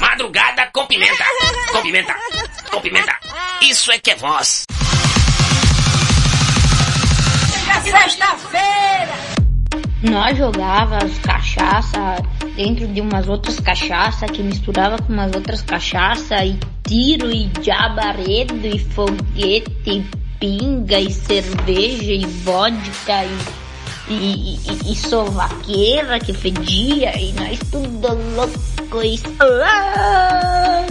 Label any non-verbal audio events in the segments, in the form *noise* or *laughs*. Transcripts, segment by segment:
Madrugada com pimenta. Com pimenta. Com pimenta. Isso é que é voz. Sexta-feira! Nós jogávamos cachaça dentro de umas outras cachaça que misturava com umas outras cachaça e tiro e jabaredo e foguete e pinga e cerveja e vodka e e, e, e sovaqueira que fedia e nós tudo louco e... Ah!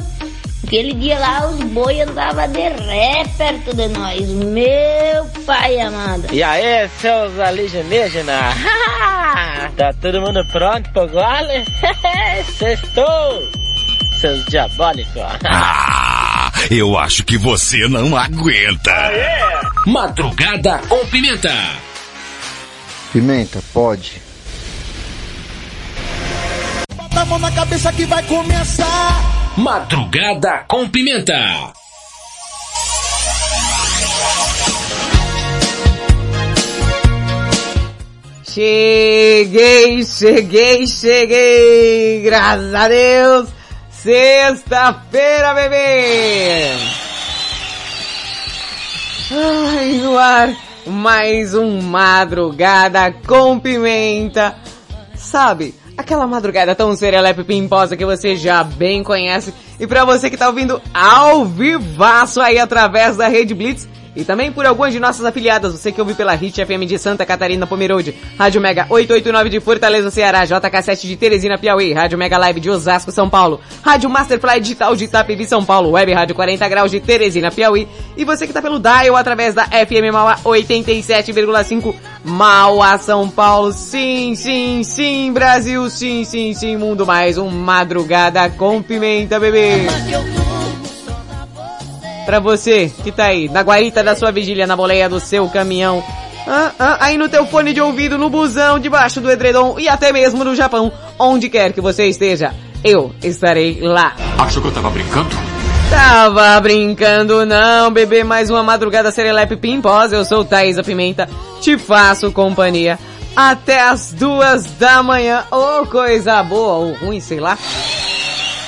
Aquele dia lá os boi andava de ré perto de nós, meu pai amado. E aí, seus alienígenas? tá todo mundo pronto pro gole? *laughs* Sextou! Seus diabólicos! *laughs* Ah, eu acho que você não aguenta. Madrugada com Pimenta. Pimenta, pode. Bota a mão na cabeça que vai começar. Madrugada com Pimenta. Cheguei, cheguei, cheguei! Graças a Deus! Sexta-feira, bebê! Ai, no ar, mais um Madrugada com Pimenta. Sabe, aquela madrugada tão serelepe pimposa que você já bem conhece. E para você que tá ouvindo ao vivaço aí através da Rede Blitz, e também por algumas de nossas afiliadas, você que ouve pela Hit FM de Santa Catarina, Pomerode, Rádio Mega 889 de Fortaleza, Ceará, JK7 de Teresina, Piauí, Rádio Mega Live de Osasco, São Paulo, Rádio Masterfly Digital de Itapevi, São Paulo, Web Rádio 40 Graus de Teresina, Piauí, e você que tá pelo Dial através da FM Mauá 87,5 Mauá, São Paulo, sim, sim, sim, Brasil, sim, sim, sim, mundo, mais um Madrugada com Pimenta, bebê. Pra você que tá aí, na guarita da sua vigília, na boleia do seu caminhão, ah, ah, aí no teu fone de ouvido, no busão, debaixo do edredom e até mesmo no Japão, onde quer que você esteja, eu estarei lá. Achou que eu tava brincando? Tava brincando não, bebê, mais uma madrugada serelepe pimposa, eu sou Thaisa Pimenta, te faço companhia até as duas da manhã, ou oh, coisa boa, ou ruim, sei lá.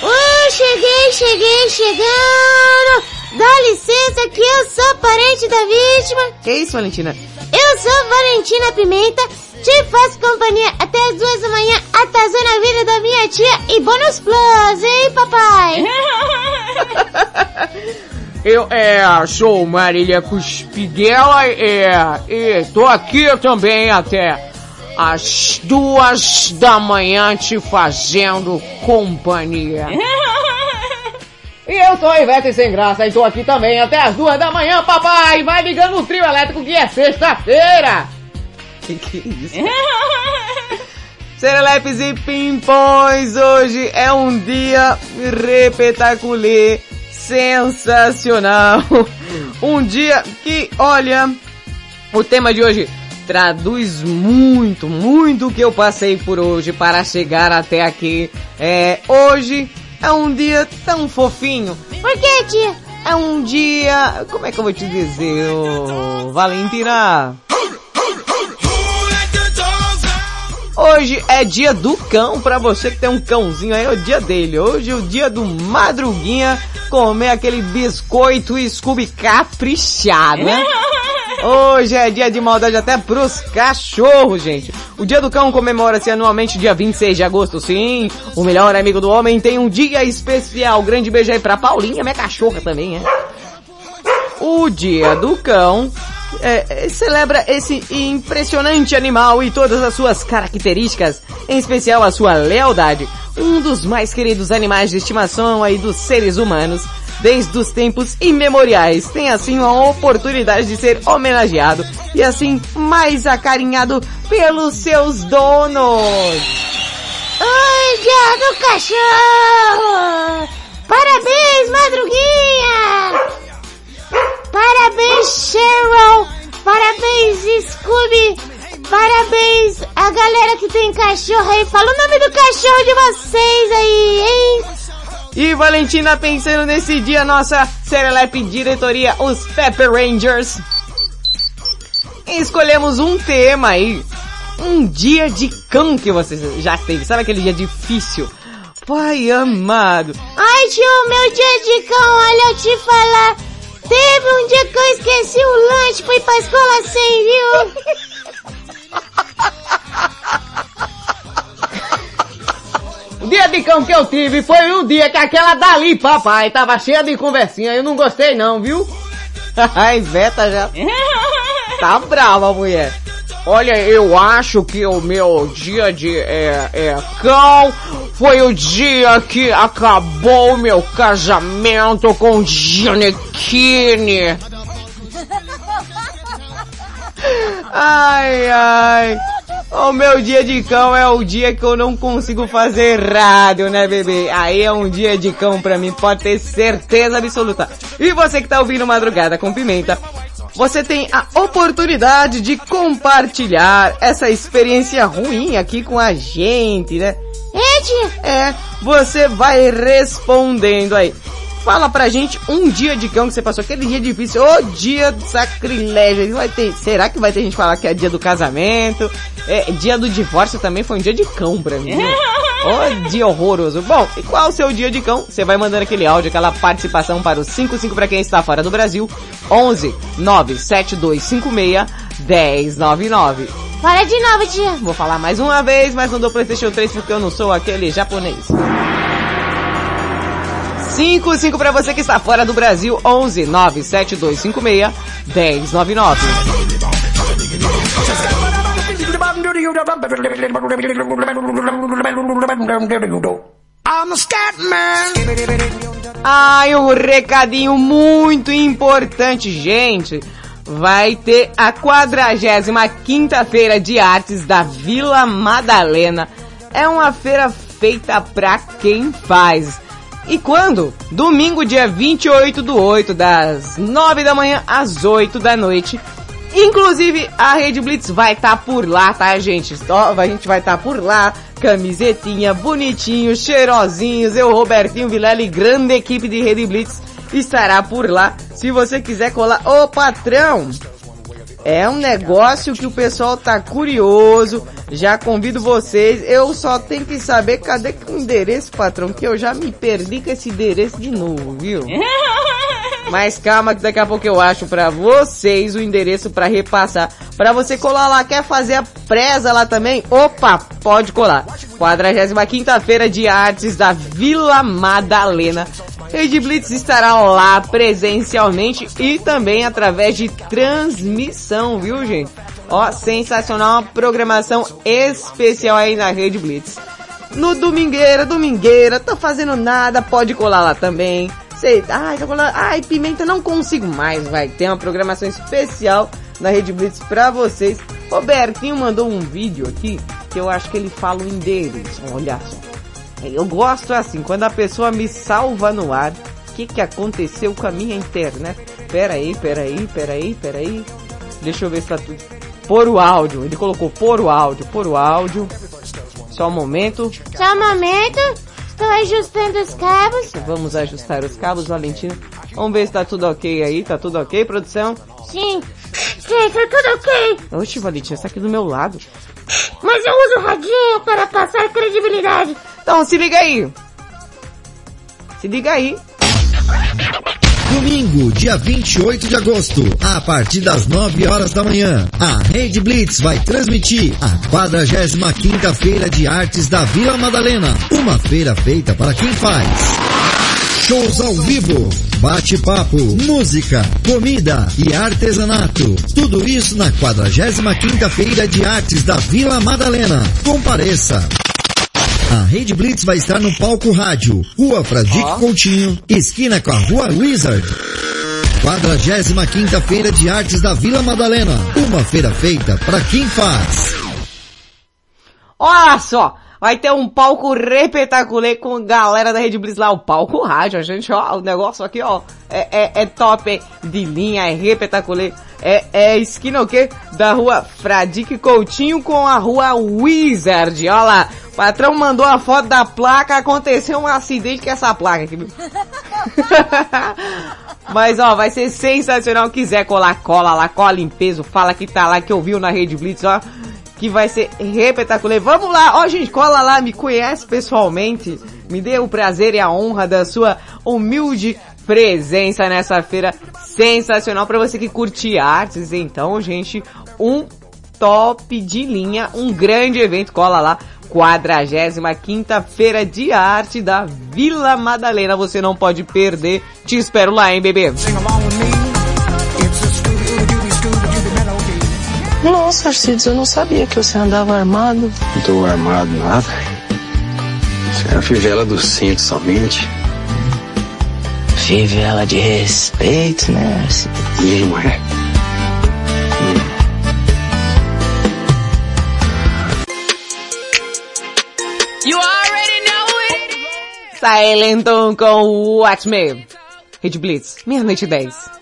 Oh, cheguei, cheguei, chegando! Dá licença que eu sou parente da vítima. Que isso, Valentina? Eu sou Valentina Pimenta, te faço companhia até as duas da manhã, atazando a vida da minha tia e bônus plus, hein, papai? *laughs* Eu, é, sou Marília Cuspidela, é, e tô aqui também até às duas da manhã te fazendo companhia. *laughs* E eu sou Ivete Sem Graça e tô aqui também até as duas da manhã, papai! Vai ligando o trio elétrico que é sexta-feira! Que que é isso? *laughs* Serelepes e pimpões, hoje é um dia repetaculê, sensacional. *laughs* Um dia que, olha, o tema de hoje traduz muito, muito o que eu passei por hoje para chegar até aqui. É, hoje é um dia tão fofinho. Por que, tia? É um dia. Como é que eu vou te dizer, oh, Valentina? Hoje é dia do cão, pra você que tem um cãozinho aí, é o dia dele. Hoje é o dia do madruguinha comer aquele biscoito Scooby caprichado, né? Hoje é dia de maldade até pros cachorros, gente. O dia do cão comemora-se anualmente dia 26 de agosto, sim. O melhor amigo do homem tem um dia especial. Grande beijo aí pra Paulinha, minha cachorra também, é. O dia do cão é, celebra esse impressionante animal e todas as suas características, em especial a sua lealdade. Um dos mais queridos animais de estimação aí dos seres humanos desde os tempos imemoriais, tem assim uma oportunidade de ser homenageado e assim mais acarinhado pelos seus donos. Oi, dia do cachorro! Parabéns, Madruguinha! Parabéns, Cheryl! Parabéns, Scooby! Parabéns a galera que tem cachorro aí. Fala o nome do cachorro de vocês aí, hein? E Valentina pensando nesse dia, nossa Serelepe diretoria, os Pepper Rangers. Escolhemos um tema aí. Um dia de cão que você já teve. Sabe aquele dia difícil? Pai amado. Ai, tio, meu dia de cão, olha eu te falar. Teve um dia que eu esqueci o lanche, fui pra escola sem, viu? O *laughs* dia de cão que eu tive foi o dia que aquela dali, papai, tava cheia de conversinha. Eu não gostei não, viu? *laughs* A Iveta já *laughs* tá brava, mulher. Olha, eu acho que o meu dia de é, é, cão foi o dia que acabou meu casamento com Giannichini. Ai, ai. O meu dia de cão é o dia que eu não consigo fazer rádio, né, bebê? Aí é um dia de cão pra mim, pode ter certeza absoluta. E você que tá ouvindo Madrugada com Pimenta, você tem a oportunidade de compartilhar essa experiência ruim aqui com a gente, né? Tia? É, você vai respondendo aí. Fala pra gente um dia de cão que você passou, aquele dia difícil, o dia do sacrilégio. Vai ter, será que vai ter gente falar que é dia do casamento? É, dia do divórcio também foi um dia de cão pra mim. *laughs* Ô dia horroroso. Bom, e qual o seu dia de cão? Você vai mandando aquele áudio, aquela participação para o 55 para quem está fora do Brasil, 11 97256 1099. Fala de novo, tia. Vou falar mais uma vez, mas não dou Playstation 3 porque eu não sou aquele japonês. 55 para você que está fora do Brasil, 11 97256 1099. Ai, um recadinho muito importante, gente. Vai ter a 45 feira de artes da Vila Madalena. É uma feira feita pra quem faz. E quando? Domingo, dia 28 do 8, das 9 da manhã às 8 da noite. Inclusive, a Rede Blitz vai estar tá por lá, tá, gente? A gente vai estar tá por lá, camisetinha, bonitinho, cheirosinhos. Eu, Robertinho Vilela e grande equipe de Rede Blitz estará por lá. Se você quiser colar, ô patrão, é um negócio que o pessoal tá curioso. Já convido vocês. Eu só tenho que saber cadê o endereço, patrão, que eu já me perdi com esse endereço de novo, viu? *laughs* Mas calma que daqui a pouco eu acho pra vocês o endereço pra repassar. Pra você colar lá, quer fazer a presa lá também? Opa, pode colar. 45 feira de artes da Vila Madalena. Rede Blitz estará lá presencialmente e também através de transmissão, viu gente? Ó, sensacional, programação especial aí na Rede Blitz. No Domingueira, Domingueira, tá fazendo nada, pode colar lá também. Sei, ai, tá colando, ai, Pimenta, não consigo mais, vai ter uma programação especial na Rede Blitz pra vocês. Robertinho mandou um vídeo aqui que eu acho que ele fala o endereço, olha só. Eu gosto assim, quando a pessoa me salva no ar, o que que aconteceu com a minha internet? Pera aí, pera aí, pera aí, pera aí. Deixa eu ver se tá tudo. Por o áudio, ele colocou por o áudio, por o áudio. Só um momento. Só um momento. Estou ajustando os cabos. Vamos ajustar os cabos, Valentina. Vamos ver se tá tudo ok aí. Tá tudo ok, produção? Sim. Sim, tá tudo ok. Oxe, Valentina, está aqui do meu lado. Mas eu uso o radinho para passar credibilidade. Então se liga aí. Se liga aí. Domingo, dia 28 de agosto, a partir das 9 horas da manhã, a Rede Blitz vai transmitir a 45ª Feira de Artes da Vila Madalena, uma feira feita para quem faz. Shows ao vivo, bate-papo, música, comida e artesanato. Tudo isso na 45ª Feira de Artes da Vila Madalena. Compareça. A Rede Blitz vai estar no palco rádio, Rua Fradique oh. Coutinho, esquina com a Rua Wizard. 45 Feira de Artes da Vila Madalena. Uma feira feita para quem faz. Olha só, vai ter um palco repetaculê com galera da Rede Blitz lá, o palco rádio, gente, ó, o negócio aqui, ó, é, é, é top, de linha, é repetaculê, é, é esquina o quê? Da rua Fradique Coutinho com a rua Wizard, ó lá, o patrão mandou a foto da placa, aconteceu um acidente com essa placa aqui. *laughs* Mas ó, vai ser sensacional. Quiser colar, cola lá, cola em peso, fala que tá lá, que ouviu na Rede Blitz, ó. Que vai ser repetacular. Vamos lá, ó gente, cola lá, me conhece pessoalmente. Me dê o prazer e a honra da sua humilde presença nessa feira sensacional para você que curte artes. Então, gente, um top de linha, um grande evento, cola lá. 45 Feira de Arte da Vila Madalena. Você não pode perder. Te espero lá, hein, bebê? Nossa, Arcides, eu não sabia que você andava armado. Não tô armado nada. Você é a fivela do cinto somente. Fivela de respeito, né, Arcides? Não é? You already know it. Silentão com Watch Me. Rede Blitz, meia-noite e 10.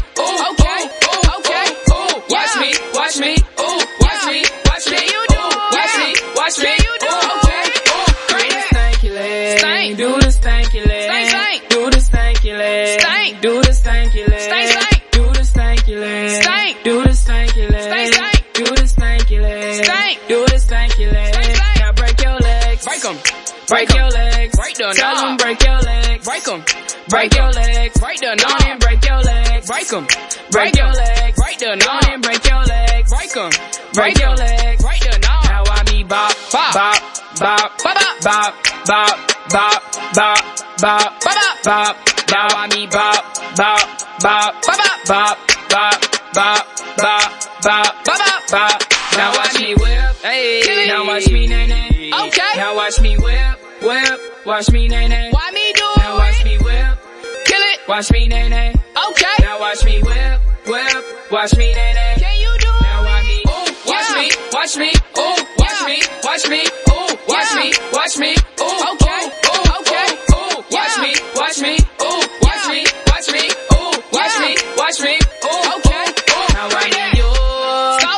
Break your legs. Break the Tell them break your legs. Break them. Break your legs. Break the knob and break your legs. Break them. Break your legs. Break the knob and break your legs. Break them. Break your legs. Break the knob. Now I me bop, bop, bop, bop, bop, bop, bop, bop, bop, bop, bop, bop. Now I me bop, bop, bop, bop, bop, bop, bop, bop, bop, bop, bop. Now watch me whip, hey. Now watch me nay nay. Okay. Now watch me whip, whip. Watch me nay nay. Why me do it? Now watch me whip. Kill it. Watch me nay nay. Okay. Now watch me whip, whip. Watch me nay nay. Can you do it? Now watch me. Ooh, watch yeah. me, watch me. Ooh, watch yeah. me, watch me. Ooh, watch yeah. me, watch me. Ooh, okay. Ooh, okay. Ooh, watch me, watch me. Ooh, watch me, watch me. Ooh, watch me, watch me. Ooh, okay. Ooh, now I need you.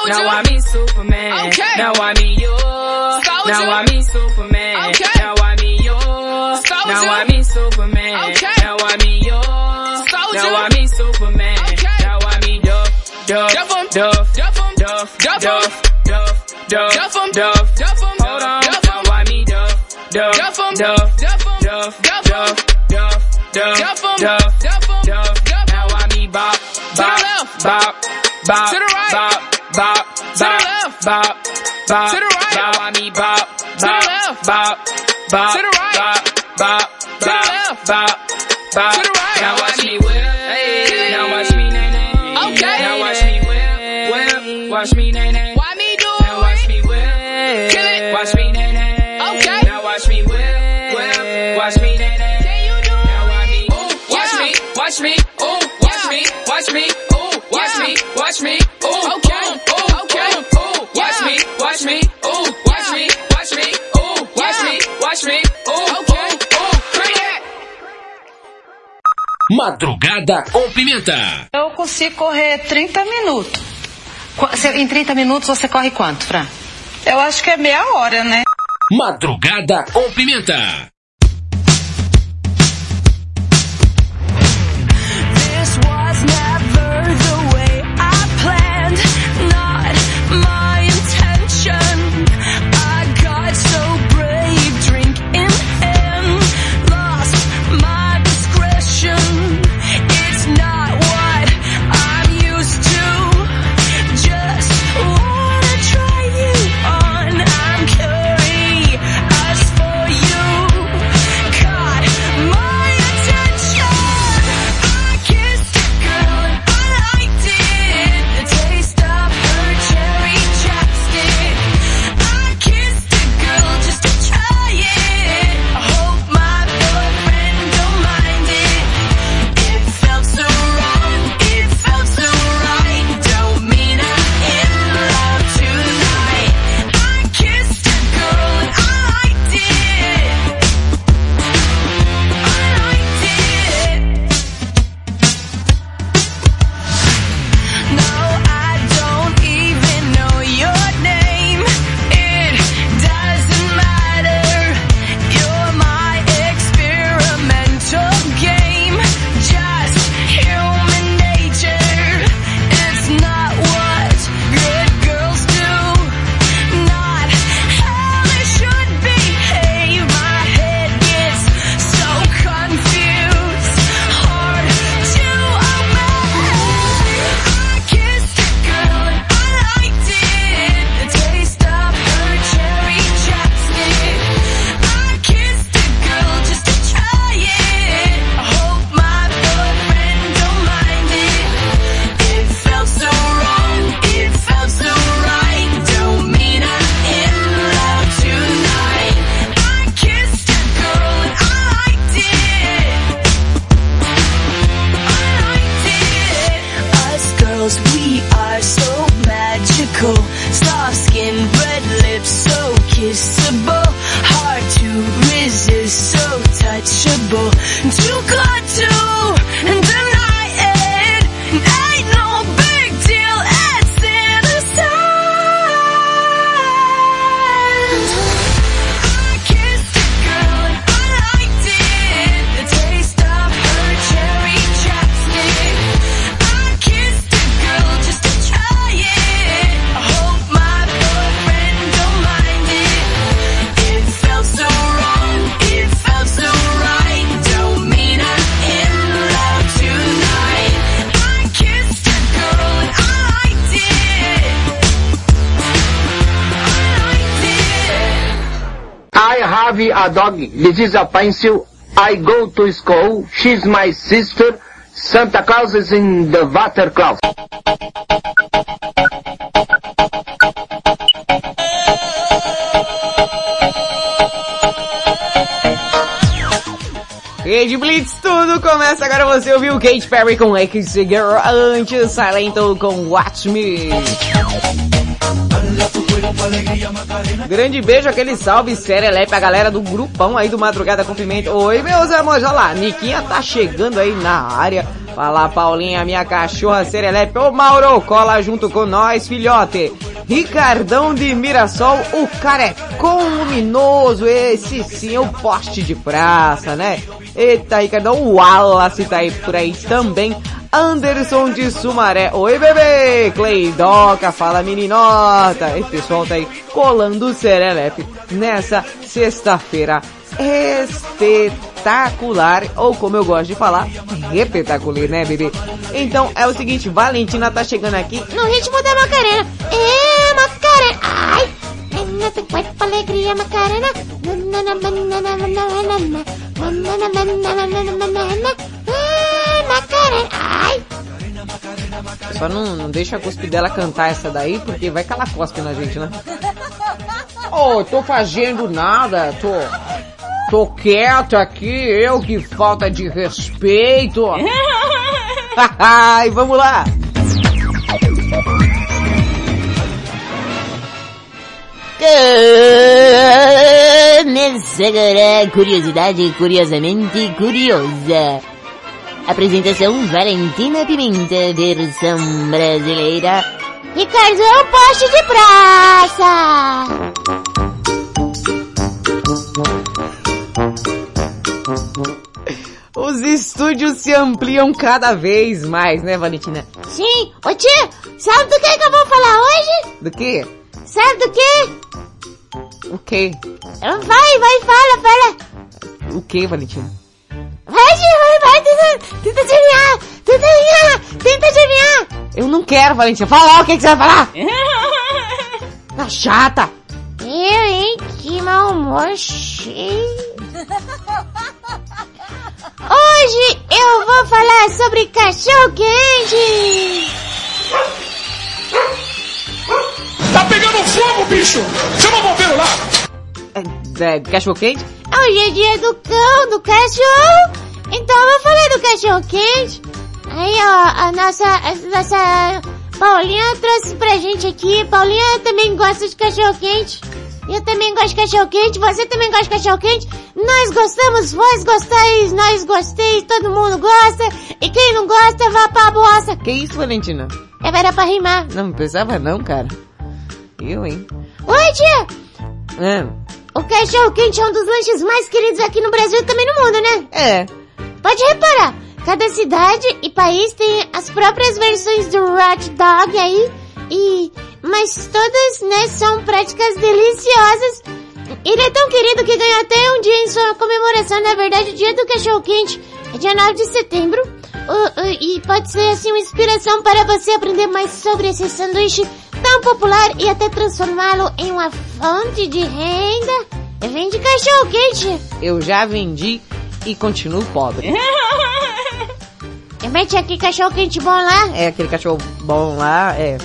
Now I mean Superman. Okay. Now I mean Duff, Duff, Duff, Duff, Duff, Duff, Duff, Duff, Duff, Duff, Duff, Duff. Hold on. Now I mean Duff, Duff, Duff, Duff, Duff, Duff, Duff, Duff, Duff, Duff, Duff. Now I mean Bop, Bop, Bop, Bop, to the right, Bop, Bop, to the left, Bop, Bop, to the right. Now I mean Bop, Bop, Bop, Bop, to the right, Bop, Bop, left, Bop, Bop, to the right. Madrugada com Pimenta. Eu consigo correr 30 minutos. Em 30 minutos você corre quanto, Fran? Eu acho que é meia hora, né? Madrugada com Pimenta. Dog. This is a pencil. I go to school. She's my sister. Santa Claus is in the water closet. Rede Blitz, tudo começa agora. Você ouviu Kate Perry com X Girl, antes Silento com Watch Me. Grande beijo, aquele salve serelepe pra galera do grupão aí do Madrugada com Pimenta. Oi, meus amores, olha lá, Niquinha tá chegando aí na área. Fala, Paulinha, minha cachorra serelepe. Ô, Mauro, cola junto com nós, filhote. Ricardão de Mirassol, o carecão luminoso, esse sim é o poste de praça, né? Eita, Ricardão, o Wallace tá aí por aí também. Anderson de Sumaré, oi bebê! Cleidoca, fala meninota! Esse pessoal tá aí colando o Serelepe nessa sexta-feira espetacular, ou como eu gosto de falar, repetacular, né bebê? Então é o seguinte, Valentina tá chegando aqui No ritmo da Macarena. É, Macarena. Ai. Do corpo, alegria, Macarena. É, Macarena. Só não, não deixa a cuspe dela cantar essa daí, porque vai que ela cospe na gente, né? Oh, tô fazendo nada, tô... Tô quieto aqui, eu que falta de respeito. Ai, *laughs* vamos lá. Começa agora Curiosidade Curiosamente Curiosa. Apresentação Valentina Pimenta, versão brasileira. Ricardão, poste de praça. Os estúdios se ampliam cada vez mais, né, Valentina? Sim. Ô tia, sabe do que que eu vou falar hoje? Do que? Sabe do que? O que? Vai, vai, fala, fala. O que, Valentina? Vai, tia, vai, vai, tenta, tenta adivinhar, tenta adivinhar, tenta adivinhar. Eu não quero, Valentina. Fala o que, que você vai falar. *laughs* Tá chata. Eu, hein, que mau humor cheio. Hoje eu vou falar sobre cachorro quente. Tá pegando fogo, bicho! Chama o bombeiro lá! É, cachorro quente? Hoje é dia do cão, do cachorro. Então eu vou falar do cachorro quente. Aí, ó, a nossa, a nossa Paulinha trouxe pra gente aqui. Paulinha também gosta de cachorro quente. Eu também gosto de cachorro quente. Você também gosta de cachorro quente. Nós gostamos, vós gostais, nós gostei, todo mundo gosta. E quem não gosta, vá pra bosta. Que isso, Valentina? É, Era pra rimar. Não precisava não, cara. Eu, hein? Oi, tia! É. O cachorro quente é um dos lanches mais queridos aqui no Brasil e também no mundo, né? É. Pode reparar, cada cidade e país tem as próprias versões do hot dog aí, e mas todas, né, são práticas deliciosas. Ele é tão querido que ganhou até um dia em sua comemoração, na verdade, o dia do cachorro quente é dia 9 de setembro. Uh, uh, e pode ser assim uma inspiração para você aprender mais sobre esse sanduíche tão popular e até transformá-lo em uma fonte de renda. Vende cachorro quente. Eu já vendi e continuo pobre. Tinha aquele cachorro quente bom lá. É aquele cachorro bom lá, é.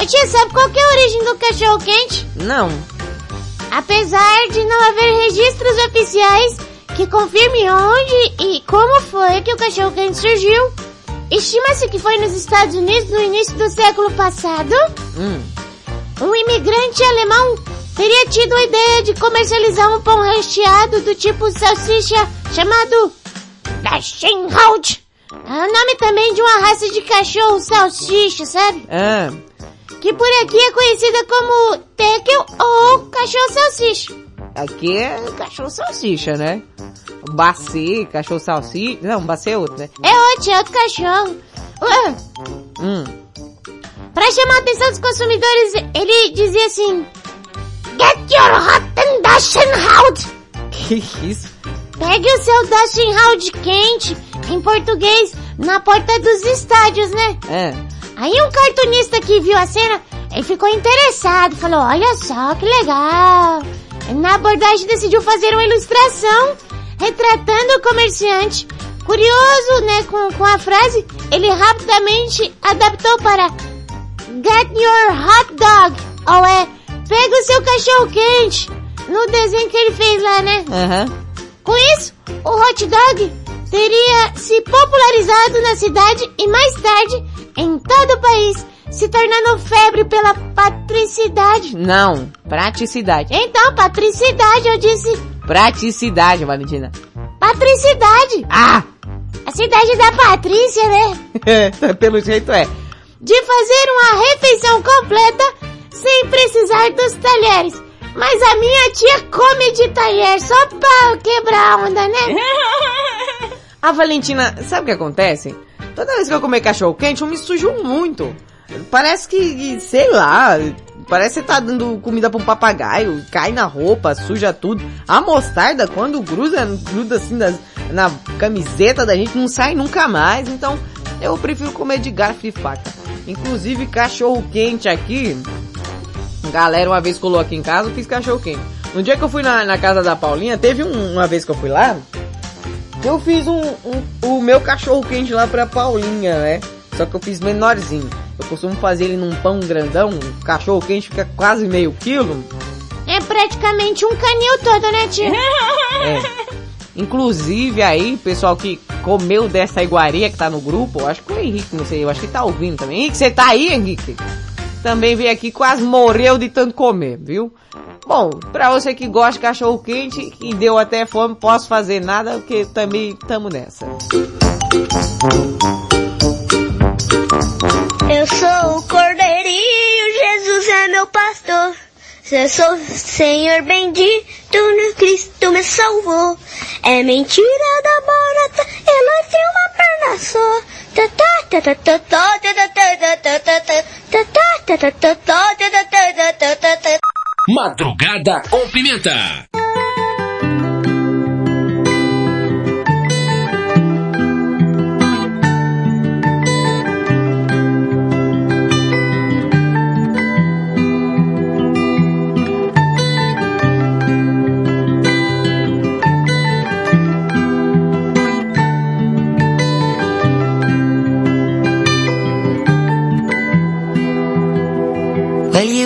Ô tia, sabe qual é a origem do cachorro quente? Não. Apesar de não haver registros oficiais que confirmem onde e como foi que o cachorro quente surgiu, Estima-se que foi nos Estados Unidos no início do século passado. Hum. Um imigrante alemão teria tido a ideia de comercializar um pão recheado do tipo salsicha chamado Dachshund. É o nome também de uma raça de cachorro salsicha, sabe? Ah, Que por aqui é conhecida como teckel ou cachorro salsicha. Aqui é cachorro salsicha, né? Bacê, cachorro salsicha. Não, bacê é outro, né? É outro, é outro cachorro. Ué, Hum. Pra chamar a atenção dos consumidores, ele dizia assim: Get your rotten Dachshund! Que isso? Pegue o seu Dachshund quente, em português, na porta dos estádios, né? É. Aí um cartunista que viu a cena, ele ficou interessado, falou, olha só que legal. Na abordagem decidiu fazer uma ilustração retratando o comerciante. Curioso, né, com, com a frase, ele rapidamente adaptou para Get your hot dog, ou é, pega o seu cachorro quente, no desenho que ele fez lá, né? Aham. Com isso, o hot dog teria se popularizado na cidade e mais tarde em todo o país, se tornando febre pela patricidade. Não, praticidade. Então, patricidade, eu disse Praticidade, Valentina. patricidade. Ah! A cidade da Patrícia, né? *laughs* Pelo jeito é. De fazer uma refeição completa sem precisar dos talheres. Mas a minha tia come de talher só pra quebrar a onda, né? A *laughs* Valentina, sabe o que acontece? Toda vez que eu comer cachorro quente, eu me sujo muito. Parece que, sei lá, parece que você tá dando comida pra um papagaio, cai na roupa, suja tudo. A mostarda, quando gruda, gruda assim na camiseta da gente, não sai nunca mais. Então, eu prefiro comer de garfo e faca. Inclusive, cachorro quente aqui, galera uma vez colou aqui em casa, eu fiz cachorro quente. No dia que eu fui na, na casa da Paulinha, teve um- uma vez que eu fui lá, eu fiz um, um- o meu cachorro quente lá pra Paulinha, né? Só que eu fiz menorzinho. Eu costumo fazer ele num pão grandão, o cachorro quente fica quase meio quilo. É praticamente um canil todo, né, tia? É. Inclusive aí, pessoal que comeu dessa iguaria que tá no grupo, eu acho que o Henrique, não sei, eu acho que tá ouvindo também. Henrique, você tá aí, Henrique? Também veio aqui, quase morreu de tanto comer, viu? Bom, pra você que gosta de cachorro quente e deu até fome, posso fazer nada, porque também tamo nessa. Eu sou o cordeirinho, Jesus é meu pastor. Eu sou o Senhor bendito, no Cristo me salvou. É mentira da barata, ela tem uma perna só. Tá, tá, tá,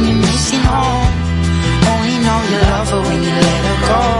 when you're missing home Only know you love her when you let her go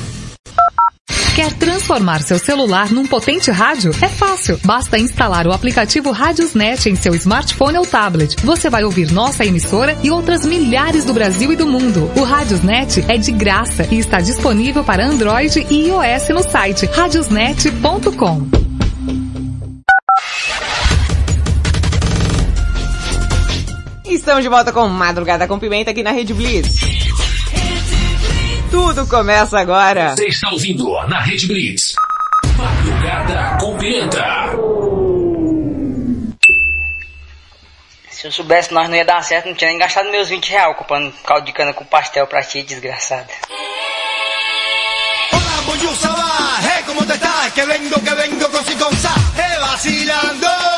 Quer transformar seu celular num potente rádio? É fácil. Basta instalar o aplicativo Radiosnet em seu smartphone ou tablet. Você vai ouvir nossa emissora e outras milhares do Brasil e do mundo. O Radiosnet é de graça e está disponível para Android e iOS no site radiosnet.com. Estamos de volta com Madrugada com Pimenta aqui na Rede Blitz. Tudo começa agora. Você está ouvindo na Rede Blitz. Madrugada com Pimenta. Se eu soubesse nós não ia dar certo, não tinha nem gastado meus 20 reais comprando caldo de cana com pastel pra ti, desgraçada. Bonjour, ça va? Hey, ¿cómo te estás? Que vengo, que vengo con si con sa, eh, vacilando.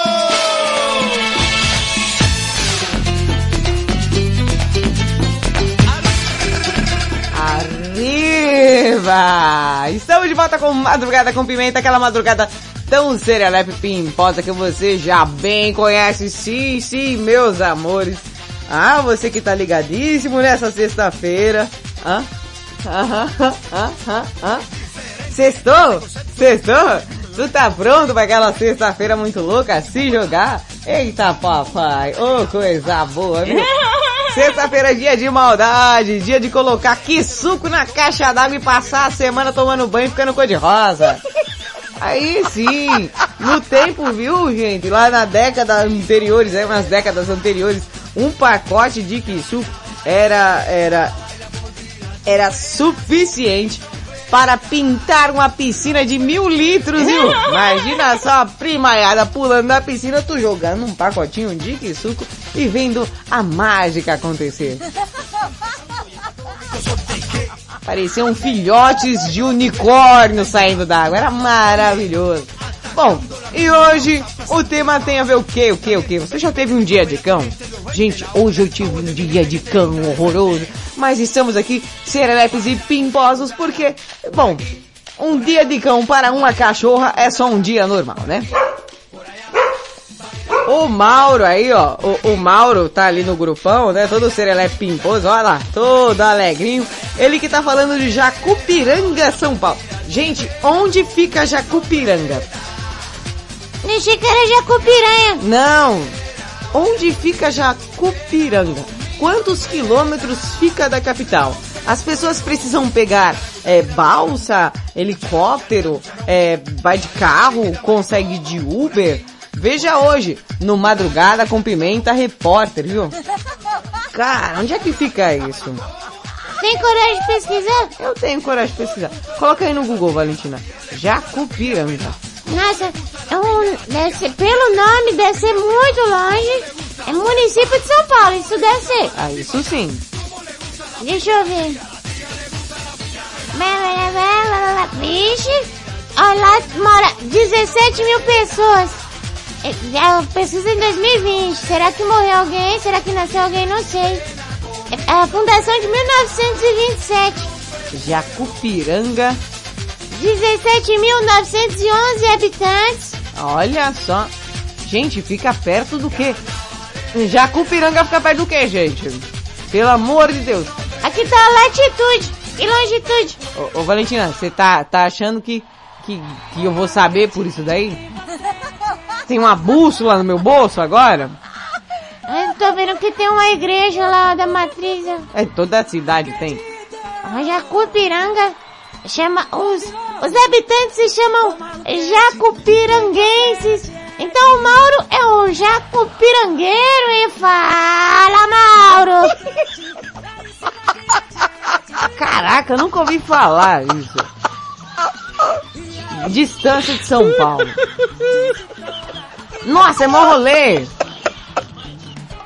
Arriba! Estamos de volta com Madrugada com Pimenta, aquela madrugada tão serelepe pimposa que você já bem conhece. Sim, sim, meus amores. Ah, você que tá ligadíssimo nessa sexta-feira. Hã? Hã? Hã? Hã? Hã? Hã? Sextou? Sextou? Tu tá pronto pra aquela sexta-feira muito louca se jogar? Eita papai, ô coisa boa, viu? *laughs* Sexta-feira é dia de maldade, dia de colocar que suco na caixa d'água e passar a semana tomando banho e ficando cor de rosa. Aí sim, no tempo, viu, gente? Lá na década anteriores, é, nas décadas anteriores, um pacote de Kisu era, era, era suficiente para pintar uma piscina de mil litros, viu? *laughs* Imagina só a primaiada pulando na piscina, tu jogando um pacotinho de Kisuko e vendo a mágica acontecer. Pareciam filhotes de unicórnio saindo d'água. Era maravilhoso. Bom, e hoje o tema tem a ver o quê? O quê? O quê? Você já teve um dia de cão? Gente, hoje eu tive um dia de cão horroroso. Mas estamos aqui serelepes e pimposos porque, bom, um dia de cão para uma cachorra é só um dia normal, né? O Mauro aí, ó. O, o Mauro tá ali no grupão, né? Todo serelepe pimposo, olha lá, todo alegrinho. Ele que tá falando de Jacupiranga, São Paulo. Gente, onde fica Jacupiranga? Achei que era Jacupiranha. Não! Onde fica Jacupiranga? Quantos quilômetros fica da capital? As pessoas precisam pegar é, balsa, helicóptero, é, vai de carro, consegue de Uber. Veja hoje, no Madrugada com Pimenta Repórter, viu? Cara, onde é que fica isso? Tem coragem de pesquisar? Eu tenho coragem de pesquisar. Coloca aí no Google, Valentina. Jacupiranga. Nossa, é um, deve ser, pelo nome deve ser muito longe. É município de São Paulo, isso deve ser. Ah, isso sim. Deixa eu ver. Vixe, olha lá mora 17 mil pessoas. É, já Pesquisa em 2020. Será que morreu alguém? Será que nasceu alguém? Não sei. É a fundação de 1927. Jacupiranga. 17.911 habitantes. Olha só. Gente, fica perto do quê? Jacupiranga fica perto do quê, gente? Pelo amor de Deus. Aqui tá a latitude e longitude. Ô, ô Valentina, você tá, tá achando que, que, que eu vou saber por isso daí? Tem uma bússola no meu bolso agora? Eu tô vendo que tem uma igreja lá da matriz. É, toda a cidade tem. A Jacupiranga chama os os habitantes se chamam jacupiranguenses. Então o Mauro é um jacupirangueiro e fala, Mauro. *laughs* Caraca, eu nunca ouvi falar isso. Distância de São Paulo. Nossa, é mó rolê.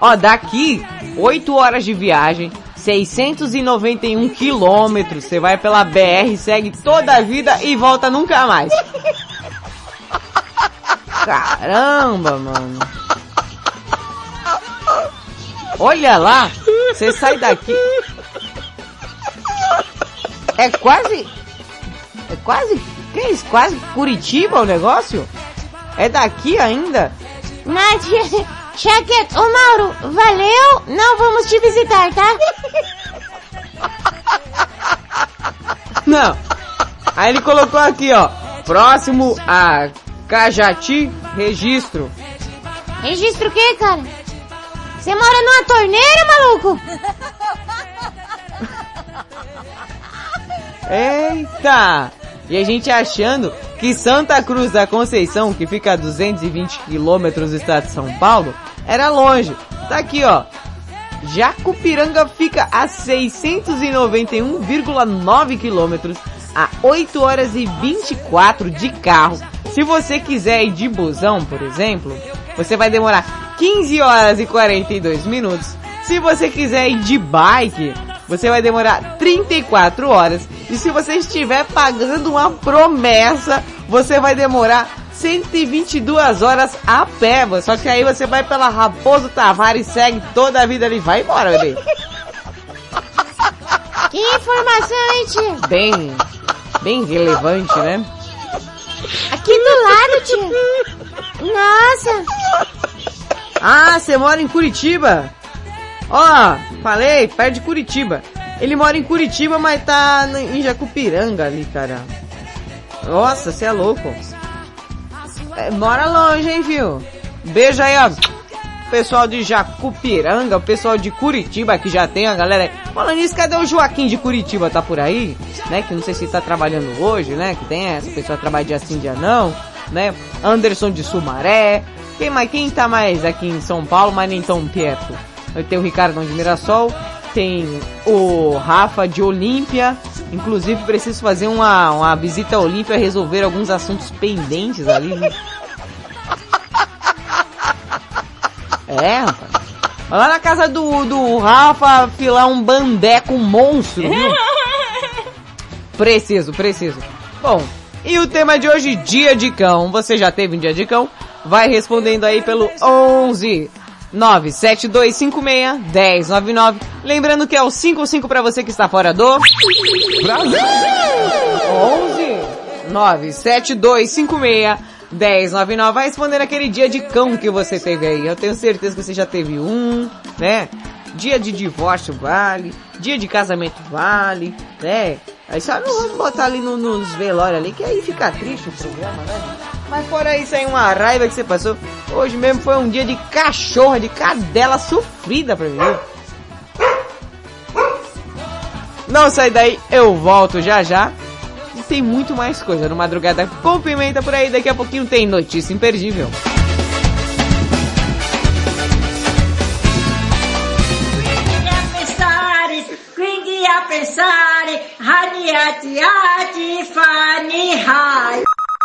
Ó, daqui, 8 horas de viagem, 691 quilômetros. Você vai pela BR, segue toda a vida e volta nunca mais. Caramba, mano. Olha lá, você sai daqui. É quase. É quase. Que é isso? Quase Curitiba o negócio? É daqui ainda? Nath, Chaquete, ô Mauro, valeu, não vamos te visitar, tá? *laughs* Não. Aí ele colocou aqui, ó. Próximo a Cajati, registro. Registro o quê, cara? Você mora numa torneira, maluco? Eita! E a gente achando que Santa Cruz da Conceição, que fica a 220 quilômetros do estado de São Paulo, era longe. Tá aqui, ó. Jacupiranga fica a 691,9 quilômetros, a 8 horas e 24 de carro. Se você quiser ir de busão, por exemplo, você vai demorar 15 horas e 42 minutos. Se você quiser ir de bike, você vai demorar 34 horas. E se você estiver pagando uma promessa, você vai demorar 122 horas a pé. Só que aí você vai pela Raposo Tavares, segue toda a vida ali. Vai embora, bebê. Que informação, hein, tio? Bem, bem relevante, né? Aqui do lado, tio. Nossa. Ah, você mora em Curitiba? Ó, falei, perto de Curitiba. Ele mora em Curitiba, mas tá em Jacupiranga ali, cara. Nossa, você é louco. É, mora longe, hein, viu? Beijo aí, ó. pessoal de Jacupiranga, o pessoal de Curitiba que já tem a galera. Falando nisso, cadê o Joaquim de Curitiba? Tá por aí? Né? Que não sei se tá trabalhando hoje, né? Que tem essa pessoa trabalha dia sim, dia não, né? Anderson de Sumaré. Quem mais? Quem tá mais aqui em São Paulo, mas nem tão perto? Tem o Ricardão de Mirassol, tem o Rafa de Olímpia. Inclusive preciso fazer uma, uma visita a Olímpia resolver alguns assuntos pendentes ali. É, rapaz. Vai lá na casa do, do Rafa filar um bandeco monstro, viu? Preciso, preciso. Bom, e o tema de hoje, dia de cão. Você já teve um dia de cão? Vai respondendo aí pelo 11 97256 1099. Lembrando que é o 55 pra você que está fora do Brasil. 11 97256 1099. Vai responder aquele dia de cão que você teve aí. Eu tenho certeza que você já teve um, né? Dia de divórcio vale, dia de casamento vale, né? Aí só não vamos botar ali no- nos velórios ali, que aí fica triste o programa, né? Mas fora isso aí, uma raiva que você passou. Hoje mesmo foi um dia de cachorra, de cadela sofrida pra mim. Não sai daí, eu volto já já. E tem muito mais coisa no Madrugada com Pimenta por aí. Daqui a pouquinho tem notícia imperdível. pensare, radiati, ati, fani, hai.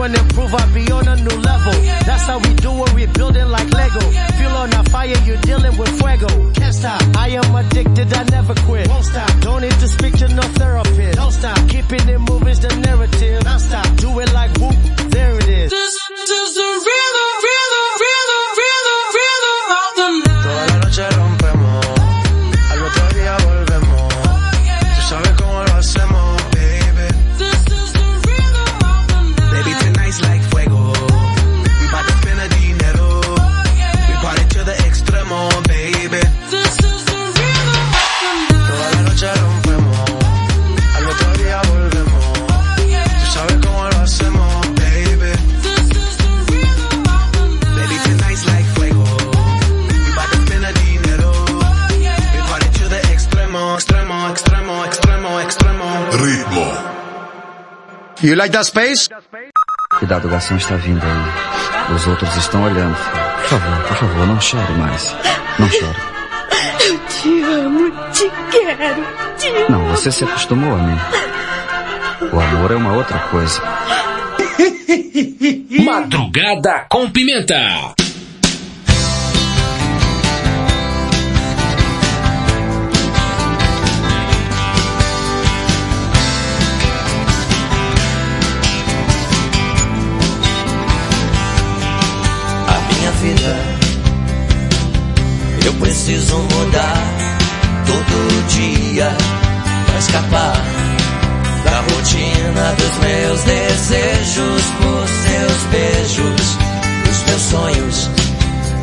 And improve, I'll be on a new level. That's how we do it, we building like Lego. Feel on a fire, you're dealing with fuego. Can't stop, I am addicted, I never quit. Won't stop, don't need to speak to no therapist. Don't stop, keeping it moving's the narrative. Non stop, do it like whoop, there it is. Toda You like that space? Cuidado, o garçom está vindo aí. Os outros estão olhando. Por favor, por favor, não chore mais. Não chore. Eu te amo, te quero, te Não, você se acostumou a mim. O amor é uma outra coisa. Madrugada com pimenta. Preciso mudar todo dia pra escapar da rotina dos meus desejos por seus beijos, dos meus sonhos.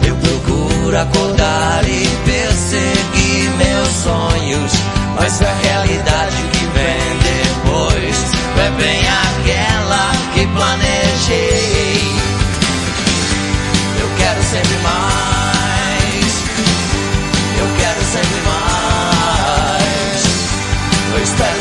Eu procuro acordar e perseguir meus sonhos, mas a realidade que vem depois é bem aquela que planejei. Eu quero sempre mais. Eu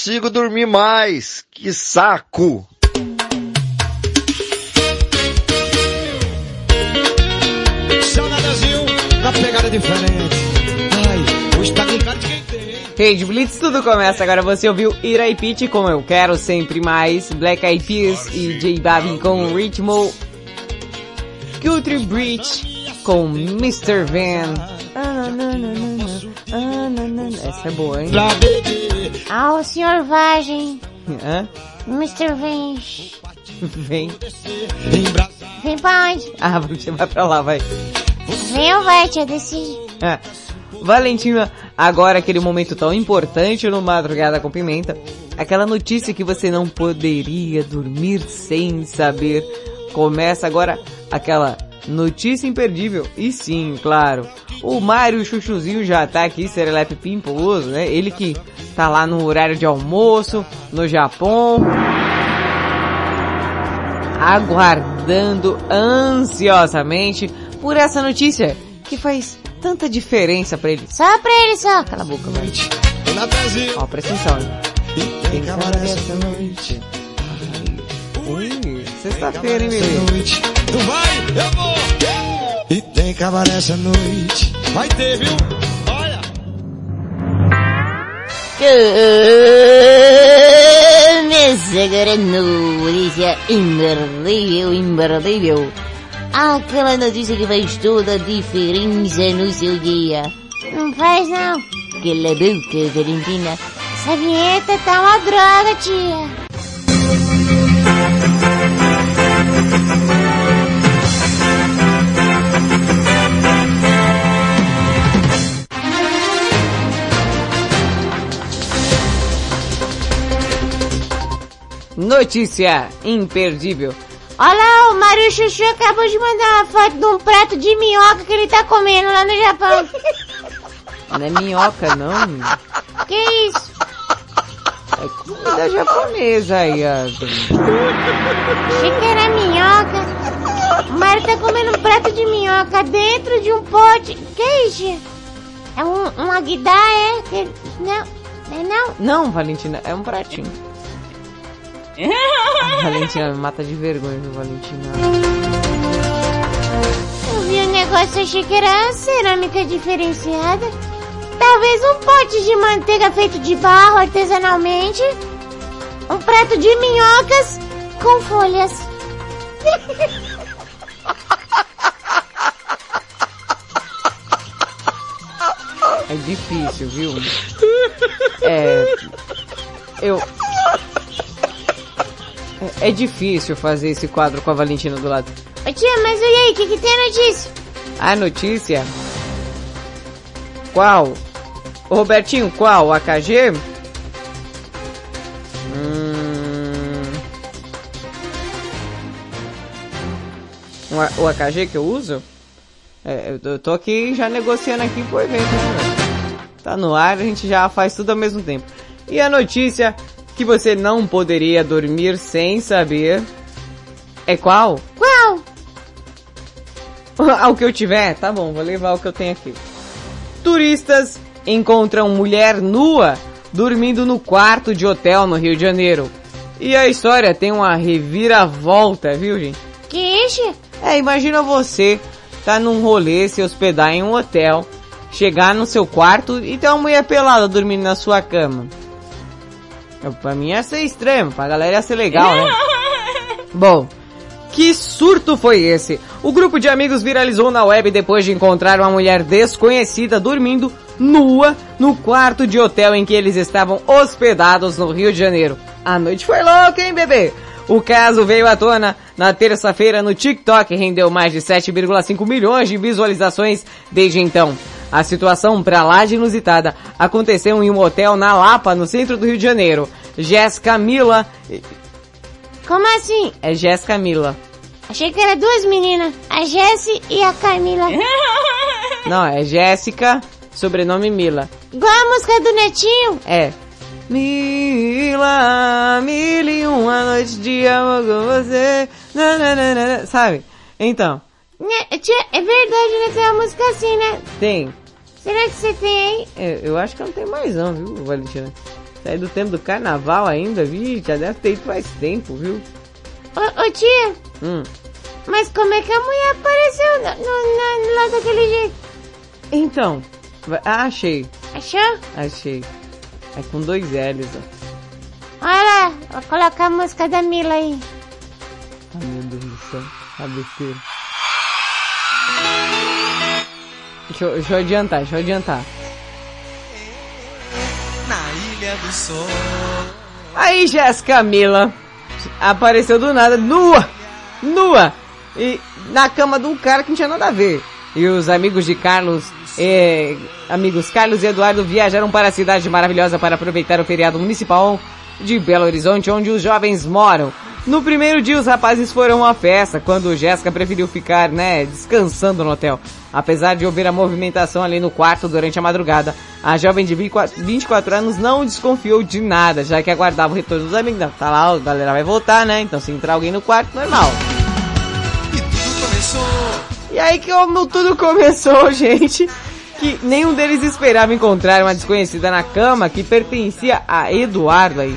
consigo dormir mais. Que saco. Seu Nadazinho, na pegada diferente. Ai, hoje tá com cara de quem tem. Rede Blitz, tudo começa agora. Você ouviu Ira Pitch com Eu Quero Sempre Mais, Black Eyed Peas e J Balvin com Ritmo, Country Breach com Mr. Van. Ah, ah, na, na, na. Essa é boa, hein? Ah, o senhor Vagem. Hã? Mr. Vem. Vem. Vem pra onde? Ah, você vai pra lá, vai. Vem ou vai, tia. É. Valentina, agora aquele momento tão importante no Madrugada com Pimenta. Aquela notícia que você não poderia dormir sem saber. Começa agora aquela notícia imperdível. E sim, claro, o Mário Chuchuzinho já tá aqui, Serelepe Pimposo, né? Ele que tá lá no horário de almoço, no Japão. Aguardando ansiosamente por essa notícia que faz tanta diferença pra ele. Só pra ele, só. Cala a boca, Brasil. Ó, presta atenção? Tem que acabar essa noite. Sexta-feira, hein, noite. Tu vai, eu vou. E tem que acabar essa noite. Vai ter, viu? Olha. Começa agora a notícia imperdível, imperdível. Aquela notícia que faz toda a diferença no seu dia. Não faz, não. Cala a boca, Valentina. Essa vinheta tá uma droga, tia. Notícia imperdível. Olha lá, o Mário Chuchu acabou de mandar uma foto de um prato de minhoca que ele tá comendo lá no Japão. *laughs* Não é minhoca, não. Que isso? comida japonesa aí, ó. Achei que era minhoca. O Mário tá comendo um prato de minhoca dentro de um pote. Que é isso? É um, um aguidá, é? Que, não, é não? Não, Valentina, é um pratinho. Valentina me mata de vergonha, viu, Valentina? Eu vi o negócio, achei que era cerâmica diferenciada. Talvez um pote de manteiga feito de barro artesanalmente. Um prato de minhocas com folhas. É difícil, viu? É. Eu. É, é difícil fazer esse quadro com a Valentina do lado. Ô tia, mas e aí, o que, que tem a notícia? A notícia. Qual? Ô Robertinho, qual? AKG? Hum... O A- AKG que eu uso? É, eu tô- aqui já negociando aqui pro evento. né? Tá no ar, a gente já faz tudo ao mesmo tempo. E a notícia que você não poderia dormir sem saber é qual? Qual? *laughs* Ah, o que eu tiver? Tá bom, vou levar o que eu tenho aqui. Turistas encontram mulher nua dormindo no quarto de hotel no Rio de Janeiro. E a história tem uma reviravolta, viu, gente? Que isso? É, imagina você tá num rolê, se hospedar em um hotel, chegar no seu quarto e ter uma mulher pelada dormindo na sua cama. É, Pra mim ia ser estranho, pra galera ia ser legal, né? *laughs* Bom, que surto foi esse? O grupo de amigos viralizou na web depois de encontrar uma mulher desconhecida dormindo nua no quarto de hotel em que eles estavam hospedados no Rio de Janeiro. A noite foi louca, hein, bebê? O caso veio à tona na terça-feira no TikTok e rendeu mais de 7,5 milhões de visualizações desde então. A situação pra lá de inusitada aconteceu em um hotel na Lapa, no centro do Rio de Janeiro. Jéssica Mila... Como assim? É Jéssica Mila. Achei que era duas meninas, a Jessie e a Camila. *laughs* *laughs* Não, é Jéssica, sobrenome Mila. Igual a música do Netinho. É. Mila, mil e uma noite de amor com você. Na, na, na. Sabe? Então, Né, é verdade, né? Tem uma música assim, né? tem. Será que você tem aí? É, eu acho que não tem mais não, viu, Valentina? Sai do tempo do carnaval ainda, vi, já deve ter ido faz tempo, viu? Ô, ô tia, Hum. mas como é que a mulher apareceu no, no- na- lá daquele jeito? Então, ah, achei, Achou? achei. É com dois L's, ó. Olha lá, vou colocar a música da Mila aí. Ai meu Deus do céu, a besteira. Deixa eu, deixa eu adiantar, deixa eu adiantar. Na Ilha do Sol. Aí Jéssica Mila apareceu do nada, nua, nua, e na cama de um cara que não tinha nada a ver. E os amigos de Carlos, eh, amigos Carlos e Eduardo viajaram para a cidade maravilhosa para aproveitar o feriado municipal de Belo Horizonte, onde os jovens moram. No primeiro dia os rapazes foram à festa, quando Jéssica preferiu ficar, né, descansando no hotel. Apesar de ouvir a movimentação ali no quarto durante a madrugada, a jovem de 24 24 anos não desconfiou de nada, já que aguardava o retorno dos amigos. Não, tá lá, a galera vai voltar, né? Então se entrar alguém no quarto, normal. E aí que como tudo começou, *laughs* gente, que nenhum deles esperava encontrar uma desconhecida na cama que pertencia a Eduardo aí.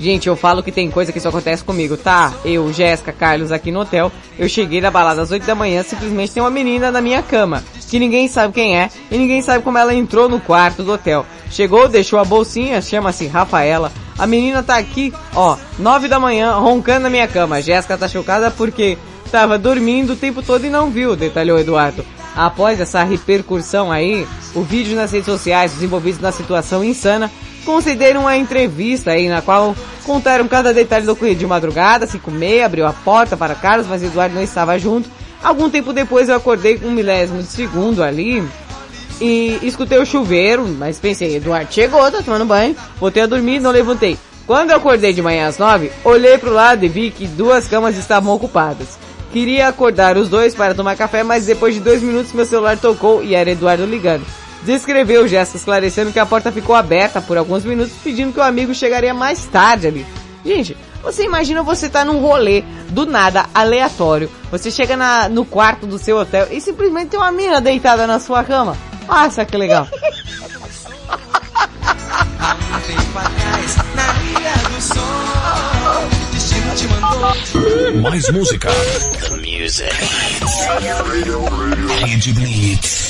Gente, eu falo que tem coisa que só acontece comigo, tá? Eu, Jéssica, Carlos aqui no hotel, eu cheguei da balada às 8 da manhã, simplesmente tem uma menina na minha cama, que ninguém sabe quem é, e ninguém sabe como ela entrou no quarto do hotel. Chegou, deixou a bolsinha, chama-se Rafaela, a menina tá aqui, ó, 9 da manhã, roncando na minha cama. Jéssica tá chocada porque tava dormindo o tempo todo e não viu, detalhou Eduardo. Após essa repercussão aí, o vídeo nas redes sociais, os envolvidos na situação insana, concederam uma entrevista aí na qual contaram cada detalhe do ocorrido de madrugada, 5 e meia, abriu a porta para Carlos, mas Eduardo não estava junto. Algum tempo depois eu acordei com um milésimo de segundo ali e escutei o chuveiro, mas pensei, Eduardo chegou, tá tomando banho, voltei a dormir, não levantei. Quando eu acordei de manhã às nove, olhei pro lado e vi que duas camas estavam ocupadas. Queria acordar os dois para tomar café, mas depois de dois minutos meu celular tocou e era Eduardo ligando. Descreveu o gesto, esclarecendo que a porta ficou aberta por alguns minutos, pedindo que o amigo chegaria mais tarde ali. Gente, você imagina você tá num rolê, do nada, aleatório. Você chega na, no quarto do seu hotel e simplesmente tem uma mina deitada na sua cama. Nossa, que legal. *laughs* Mais música. Music. Rede Blitz.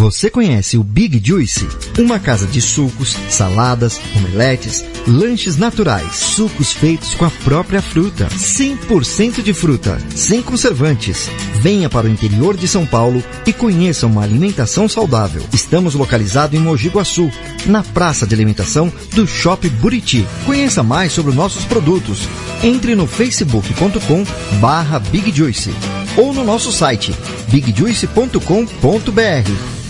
Você conhece o Big Juice? Uma casa de sucos, saladas, omeletes, lanches naturais, sucos feitos com a própria fruta, 100% de fruta, sem conservantes. Venha para o interior de São Paulo e conheça uma alimentação saudável. Estamos localizados em Mogi Guaçu, na praça de alimentação do Shopping Buriti. Conheça mais sobre os nossos produtos. Entre no facebook.com barra Big Juice ou no nosso site bigjuice.com.br.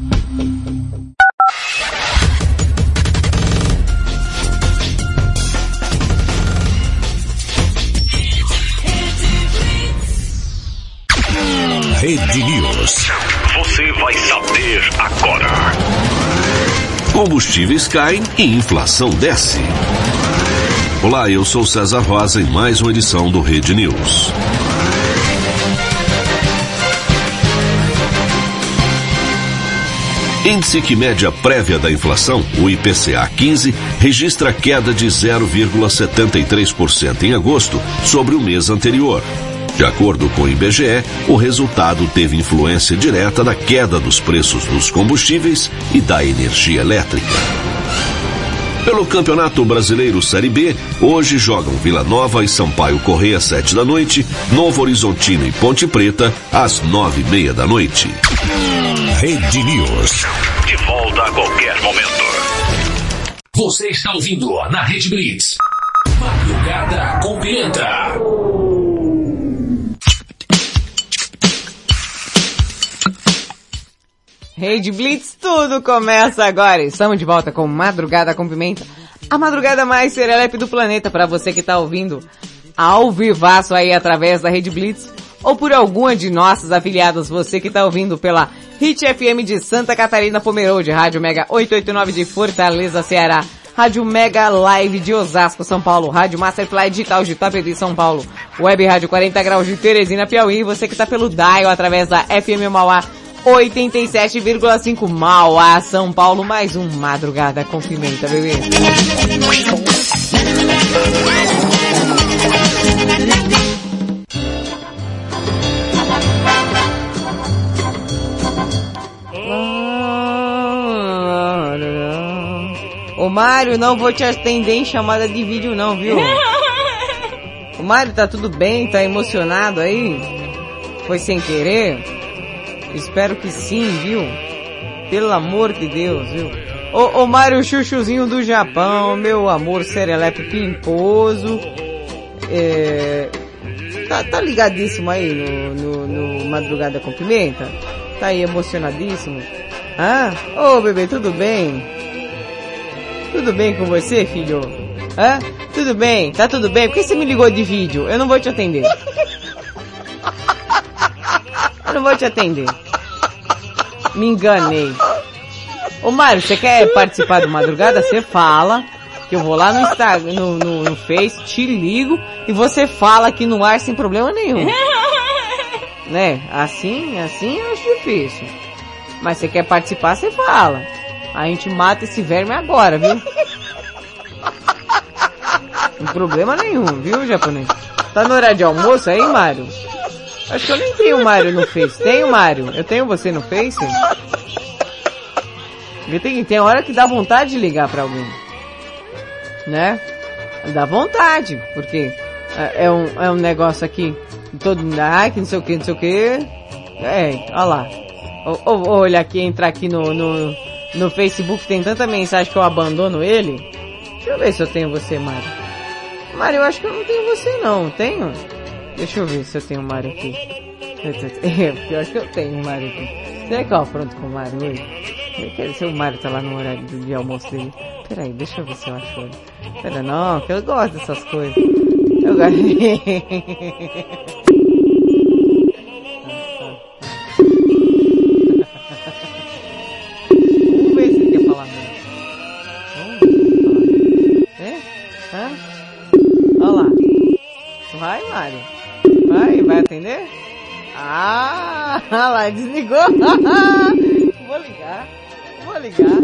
Rede News. Você vai saber agora. Combustíveis caem e inflação desce. Olá, eu sou César Rosa em mais uma edição do Rede News. Índice que mede a prévia da inflação, o IPCA 15, registra queda de 0,73% em agosto sobre o mês anterior. De acordo com o IBGE, o resultado teve influência direta da queda dos preços dos combustíveis e da energia elétrica. Pelo Campeonato Brasileiro Série B, hoje jogam Vila Nova e Sampaio Correia às sete da noite, Novo Horizontino e Ponte Preta às nove e meia da noite. Rede News. De volta a qualquer momento. Você está ouvindo na Rede Blitz. Madrugada com Pimenta. Rede Blitz, tudo começa agora. Estamos de volta com Madrugada com Pimenta. A madrugada mais serelepe do planeta para você que tá ouvindo ao vivaço aí através da Rede Blitz ou por alguma de nossas afiliadas, você que tá ouvindo pela Hit FM de Santa Catarina Pomerode, Rádio Mega 889 de Fortaleza, Ceará, Rádio Mega Live de Osasco, São Paulo, Rádio Masterfly Digital de Itapevi, São Paulo, Web Rádio 40 Graus de Teresina, Piauí, você que tá pelo Dial através da FM Mauá 87,5 Mauá, São Paulo, mais um Madrugada com Pimenta, bebê. Ô Mário, não vou te atender em chamada de vídeo não, viu? Ô Mário, tá tudo bem? Tá emocionado aí? Foi sem querer? Espero que sim, viu? Pelo amor de Deus, viu? Ô, ô Mário Chuchuzinho do Japão, meu amor serelepe pimposo. É... Tá, tá ligadíssimo aí no, no, no Madrugada com Pimenta? Tá aí emocionadíssimo? Ah? Ô bebê, tudo bem? Tudo bem com você, filho? Hã? Tudo bem? Tá tudo bem? Por que você me ligou de vídeo? Eu não vou te atender. Não vou te atender. Me enganei. Ô Mário, você quer participar do Madrugada? Você fala. Que eu vou lá no Instagram, no, no, no Face, te ligo e você fala aqui no ar sem problema nenhum. *laughs* né? Assim, assim eu acho difícil. Mas você quer participar, você fala. A gente mata esse verme agora, viu? Sem problema nenhum, viu, japonês? Tá no horário de almoço aí, Mário? Acho que eu nem tenho o Mário no Face. Tenho, Mário? Eu tenho você no Face? Tem, tem hora que dá vontade de ligar pra alguém. Né? Dá vontade, porque é é um, é um negócio aqui, todo mundo, ah, que não sei o que, não sei o que. É, olha lá. Ou, olha aqui, entrar aqui no, no, no Facebook, tem tanta mensagem que eu abandono ele. Deixa eu ver se eu tenho você, Mário. Mário, eu acho que eu não tenho você não, tenho? Deixa eu ver se eu tenho o Mário aqui. *laughs* Eu acho que eu tenho o Mário aqui. Será que eu afronto com o Mário hoje? Se o Mário tá lá no horário do de almoço dele. Peraí, deixa eu ver se eu acho ele. Pera, não, que eu gosto dessas coisas. Eu gosto. *laughs* Vamos ver se ele quer falar mesmo. Vamos ver se ele quer falar. É? Hã? Olha lá. Vai, Mário. Vai, vai atender? Ah, *laughs* lá, desligou. *laughs* Vou ligar. Vou ligar.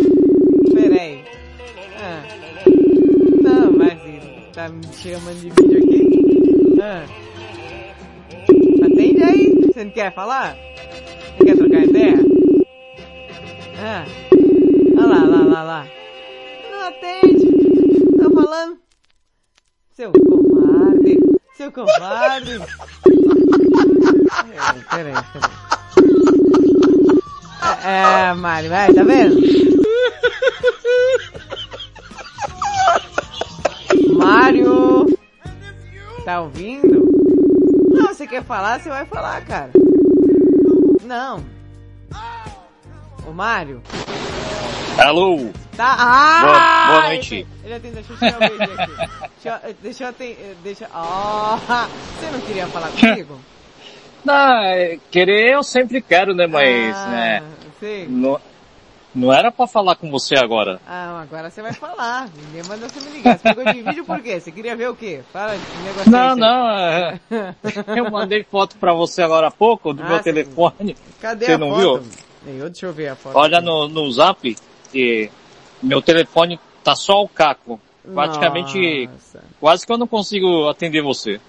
Pera aí. Ah. Não, mas ele tá me chamando de vídeo aqui? Ah. Atende aí. Você não quer falar? Você quer trocar ideia? Ah. Olha lá, lá, lá, lá. Não atende. Tá falando? Seu covarde. Seu covarde. Peraí, *laughs* peraí, peraí. É, é, Mari, vai, tá vendo? Mário! Tá ouvindo? Não, você quer falar, você vai falar, cara. Não. Ô Mário. Alô? Tá, ah! Boa- boa noite. Ele atende, deixa eu tirar o vídeo aqui. Deixa, eu- deixa eu atender, deixa, ó. *laughs* você não queria falar comigo? Não, é, querer eu sempre quero, né, mas, Ah, né, Sim. não, não era pra falar com você agora. Ah, agora você vai falar. Ninguém mandou você me ligar. Você pegou de vídeo por quê? Você queria ver o quê? Fala de negócio Não, não, é, eu mandei foto pra você agora há pouco do Ah, meu sim. telefone. Cadê Você a não foto? viu? Eu- deixa eu ver a foto. Olha aqui. no, no zap, que meu telefone tá só o caco. Praticamente, quase que eu não consigo atender você.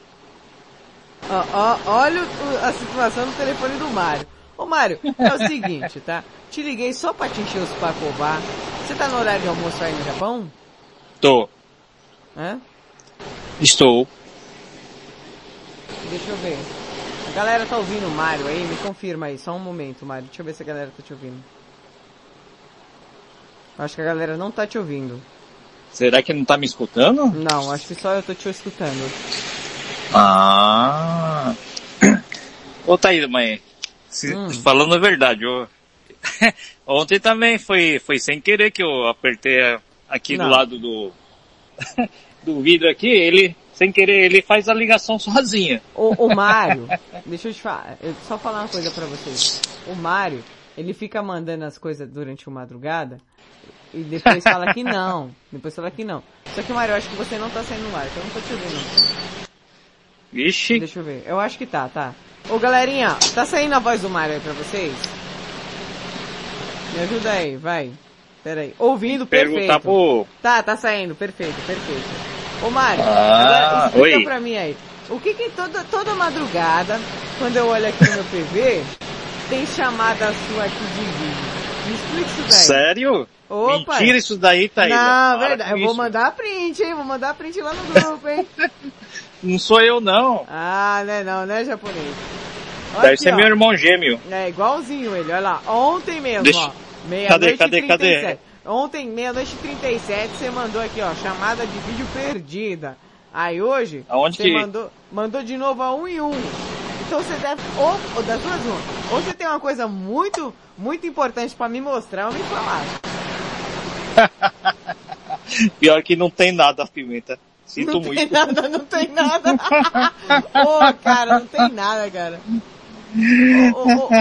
Ó, ó, olha o- a situação do telefone do Mário. Ô Mário, é o *laughs* seguinte, tá? Te liguei só pra te encher os pacová. Você tá no horário de almoço aí no Japão? Tô, Hã? estou. Deixa eu ver. A galera tá ouvindo o Mário aí? Me confirma aí, só um momento, Mário. Deixa eu ver se a galera tá te ouvindo. Acho que a galera não tá te ouvindo. Será que não tá me escutando? Não, acho que só eu tô te escutando. Ah. Ô Thaís, mãe, se- Hum. falando a verdade, eu... *laughs* ontem também foi, foi sem querer que eu apertei aqui Não. do lado do, *laughs* do vidro aqui, ele, sem querer, ele faz a ligação sozinha. O, o Mário, *laughs* deixa eu te falar, eu só falar uma coisa pra vocês. O Mário, ele fica mandando as coisas durante a madrugada e depois fala que não. *laughs* Depois fala que não. Só que, Mário, eu acho que você não tá saindo no ar, então eu não tô te ouvindo. Vixe. Deixa eu ver. Eu acho que tá, tá. Ô, galerinha, tá saindo a voz do Mário aí pra vocês? Me ajuda aí, vai. Pera aí. Ouvindo, perfeito. Pro... Tá, tá saindo, perfeito, perfeito. Ô Mário, Ah, agora explica oi. pra mim aí. O que que toda, toda madrugada, quando eu olho aqui no meu PV, tem chamada sua aqui de vídeo? Me explica isso daí. Sério? Opa. Mentira isso daí, Thaís. Não, Para verdade. Eu vou isso. mandar print, hein? Vou mandar print lá no grupo, hein? *laughs* Não sou eu não. ah, né não, né japonês? Olha Deve aqui, ser ó. meu irmão gêmeo. É, igualzinho ele, olha lá. Ontem mesmo, Deixa- ó. Meia Cadê, noite cadê, e cadê? 37. Ontem, meia-noite e 37, você mandou aqui, ó, chamada de vídeo perdida. Aí hoje, Aonde você que- mandou, mandou de novo a um em um. Então você deve, ou, ou das duas uma, ou você tem uma coisa muito, muito importante pra me mostrar ou me falar. *laughs* Pior que não tem nada, Pimenta. Sinto não muito. tem nada, não tem nada. *laughs* Ô, cara, não tem nada, cara. Ô, ô,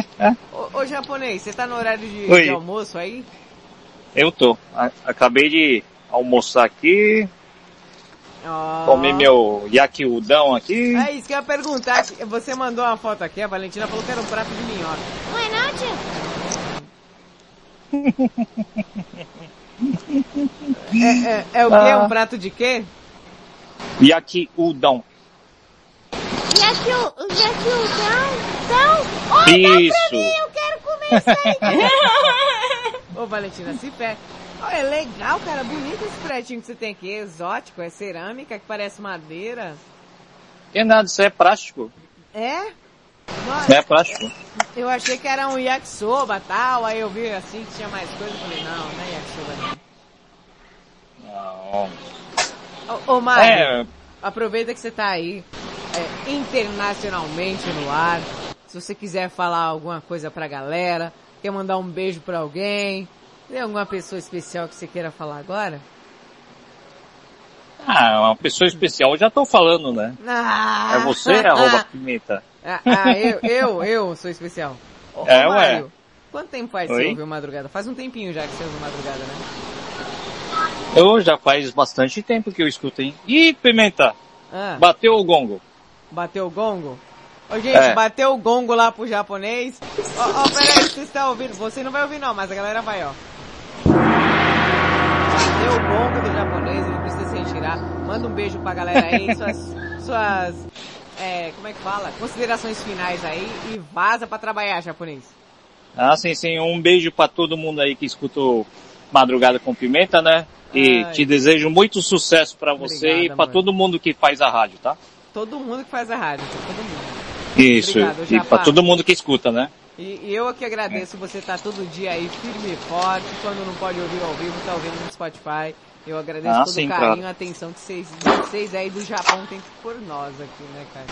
ô, ô, japonês, você tá no horário de, de almoço aí? Eu tô. A- acabei de almoçar aqui, Ó. comi meu yaki udon aqui. É isso que eu ia perguntar. Você mandou uma foto aqui, a Valentina falou que era um prato de minhoca. Não é não? É, é, é o quê? Ah. Um prato de quê? Yaki udon. E aqui o... E aqui o... Então... Oi, dá Isso. pra mim, eu quero comer isso aí. *laughs* Ô Valentina, se pé. Ó, é legal, cara. Bonito esse pretinho que você tem aqui. Exótico, é cerâmica que parece madeira. Que nada, isso é plástico. É? Nossa, É plástico. eu achei que era um yakisoba tal, aí eu vi assim que tinha mais coisa, eu falei, não, não é yakisoba Não. não. Ô, ô Mário, É. aproveita que você tá aí, é, internacionalmente no ar. Se você quiser falar alguma coisa pra galera, quer mandar um beijo pra alguém, tem alguma pessoa especial que você queira falar agora? Ah, uma pessoa especial, eu já tô falando, né? Ah, É você, *laughs* arroba pimenta. Ah, ah, eu, eu, eu sou especial. Ô, É, ô, ué. Quanto tempo faz que Oi? você ouviu Madrugada? Faz um tempinho já que você ouviu Madrugada, né? Eu já faz bastante tempo que eu escuto, hein? Ih, pimenta! Ah, Bateu o gongo. bateu o gongo? Ô, gente, É. bateu o gongo lá pro japonês. Ó, ó, peraí, você está ouvindo? Você não vai ouvir não, mas a galera vai, ó. O gongo do japonês, ele precisa se retirar. Manda um beijo pra galera aí, suas, suas, é, como é que fala? Considerações finais aí e vaza pra trabalhar, japonês. Ah, sim, sim. Um beijo pra todo mundo aí que escutou Madrugada com Pimenta, né? E Ai. te desejo muito sucesso pra você Obrigado, e pra amor. todo mundo que faz a rádio, tá? Todo mundo que faz a rádio, todo mundo. Isso. Obrigado, e Japa. pra todo mundo que escuta, né? E, e eu aqui agradeço você estar todo dia aí firme e forte, quando não pode ouvir ao vivo, tá ouvindo no Spotify. Eu agradeço Ah, todo sim, o carinho claro. e atenção que vocês, vocês aí do Japão têm por nós aqui, né, cara?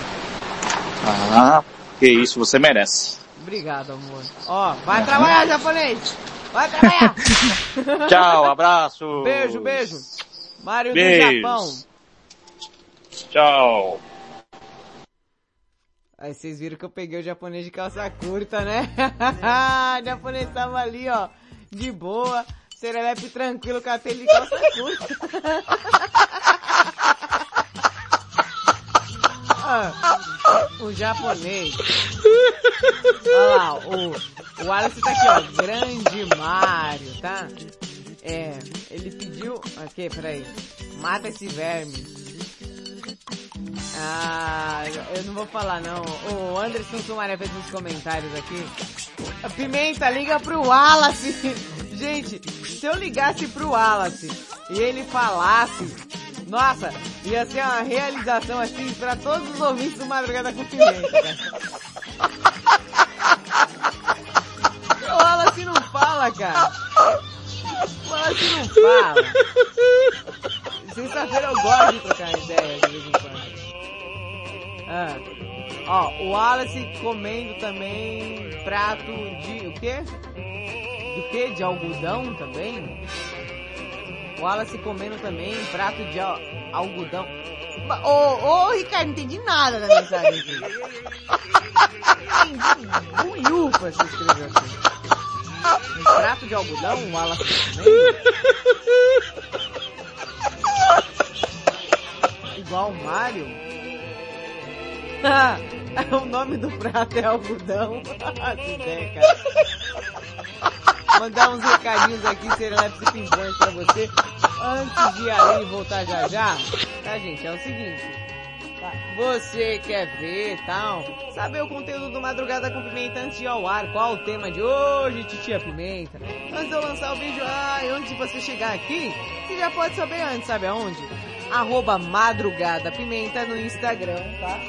Ah, que isso, você merece. Obrigado, amor. Ó, vai trabalhar, japonês! Vai trabalhar! *laughs* Tchau, abraço. Beijo, beijo. Mário do Beijos. Japão. Tchau. Aí vocês viram que eu peguei o japonês de calça curta, né? *laughs* o japonês tava ali, ó, de boa, serelepe tranquilo, com ele de calça curta. *laughs* Ah, o japonês. Olha lá, o, o Alice tá aqui, ó, grande Mario, tá? É, ele pediu, aqui, peraí, mata esse verme. Ah, eu não vou falar não. O Anderson Sumaré fez uns comentários aqui. Pimenta, liga pro Wallace. *laughs* Gente, se eu ligasse pro Wallace e ele falasse, nossa, ia ser uma realização assim pra todos os ouvintes do Madrugada com Pimenta, cara. *laughs* O Wallace não fala, cara. O Wallace não fala. Sexta-feira eu gosto de trocar ideia de vez em quando. Ah. Ó, o Wallace comendo também prato de. o quê? Do quê? De algodão também? O Wallace comendo também prato de al- algodão. Ô, ô, Ricardo, não entendi nada da mensagem aqui. Entendi buiufa você escreveu aqui. Um prato de algodão, o Wallace comendo? Igual o Mario? *laughs* o nome do prato é algodão. *laughs* ideia, cara. Mandar uns recadinhos aqui, Serelepes e Pimpões pra você. Antes de ali voltar já já. Tá, gente? É o seguinte. Você quer ver tal? Saber o conteúdo do Madrugada com Pimenta antes de ir ao ar? Qual o tema de hoje, Titia Pimenta? Antes de eu lançar o vídeo, e antes de você chegar aqui, você já pode saber antes, sabe aonde? Arroba Madrugada Pimenta no Instagram, tá?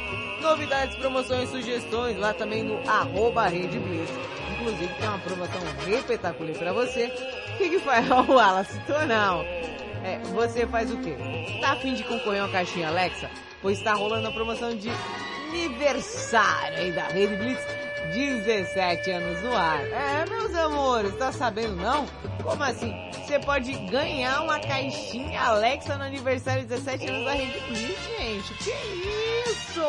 Novidades, promoções, sugestões lá também no arroba Rede Blitz. Inclusive tem uma promoção repetacular pra você. O que que faz? *laughs* O Wallace, tô não. É, você faz o quê? Tá afim de concorrer a uma caixinha Alexa? Pois tá rolando a promoção de aniversário aí da Rede Blitz. 17 anos no ar. É, meus amores, tá sabendo não? Como assim? Você pode ganhar uma caixinha Alexa no aniversário de 17 anos da Rede Blitz, gente. Que isso?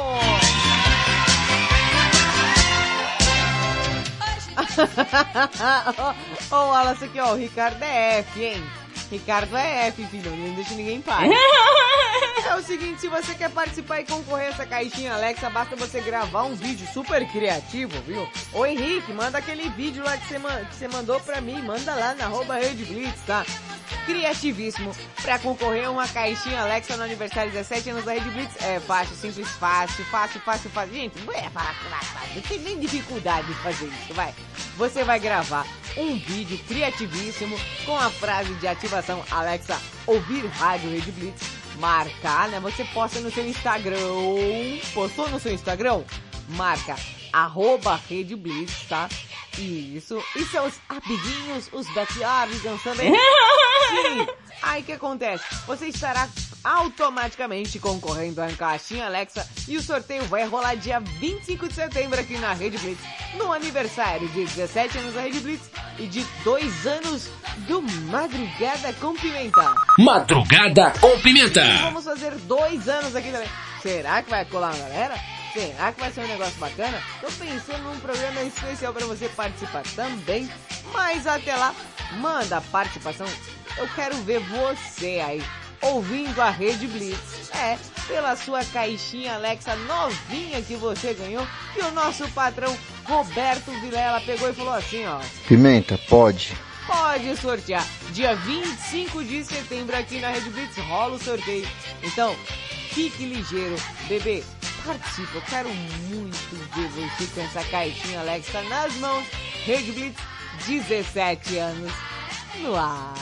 Ô, *laughs* ô, Wallace aqui, ó, o Ricardo é F, hein? Ricardo é F, filho, não deixa ninguém paz. *laughs* É o seguinte, se você quer participar e concorrer a essa caixinha Alexa, basta você gravar um vídeo super criativo, viu? Ô Henrique, manda aquele vídeo lá que você, ma- que você mandou pra mim, manda lá na arroba Rede Blitz, tá? Criativíssimo. Pra concorrer a uma caixinha Alexa no aniversário 17 anos da Rede Blitz, é fácil, simples, fácil, fácil, fácil, fácil. Gente, não é fácil, fácil, fácil. não tem nem dificuldade de fazer isso, vai. Você vai gravar um vídeo criativíssimo com a frase de Alexa ouvir rádio Rede Blitz, marcar, né? Você posta no seu Instagram, postou no seu Instagram? Marca arroba Rede Blitz, tá? Isso. E seus amiguinhos, os backyardigans *laughs* também. Sim. Aí o que acontece? Você estará automaticamente concorrendo à caixinha Alexa e o sorteio vai rolar dia 25 de setembro aqui na Rede Blitz, no aniversário de 17 anos da Rede Blitz e de 2 anos do Madrugada com Pimenta. Madrugada com Pimenta. E vamos fazer dois anos aqui também. Será que vai colar uma galera? Será que vai ser um negócio bacana? Tô pensando num programa especial para você participar também. Mas até lá, manda a participação. Eu quero ver você aí ouvindo a Rede Blitz. É, pela sua caixinha Alexa novinha que você ganhou. E o nosso patrão Roberto Vilela pegou e falou assim, ó. Pimenta, pode. Pode sortear. Dia 25 de setembro aqui na Rede Blitz rola o sorteio. Então, fique ligeiro, bebê. Participa, eu quero muito ver você com essa caixinha Alexa nas mãos. Rede Blitz, 17 anos no ar.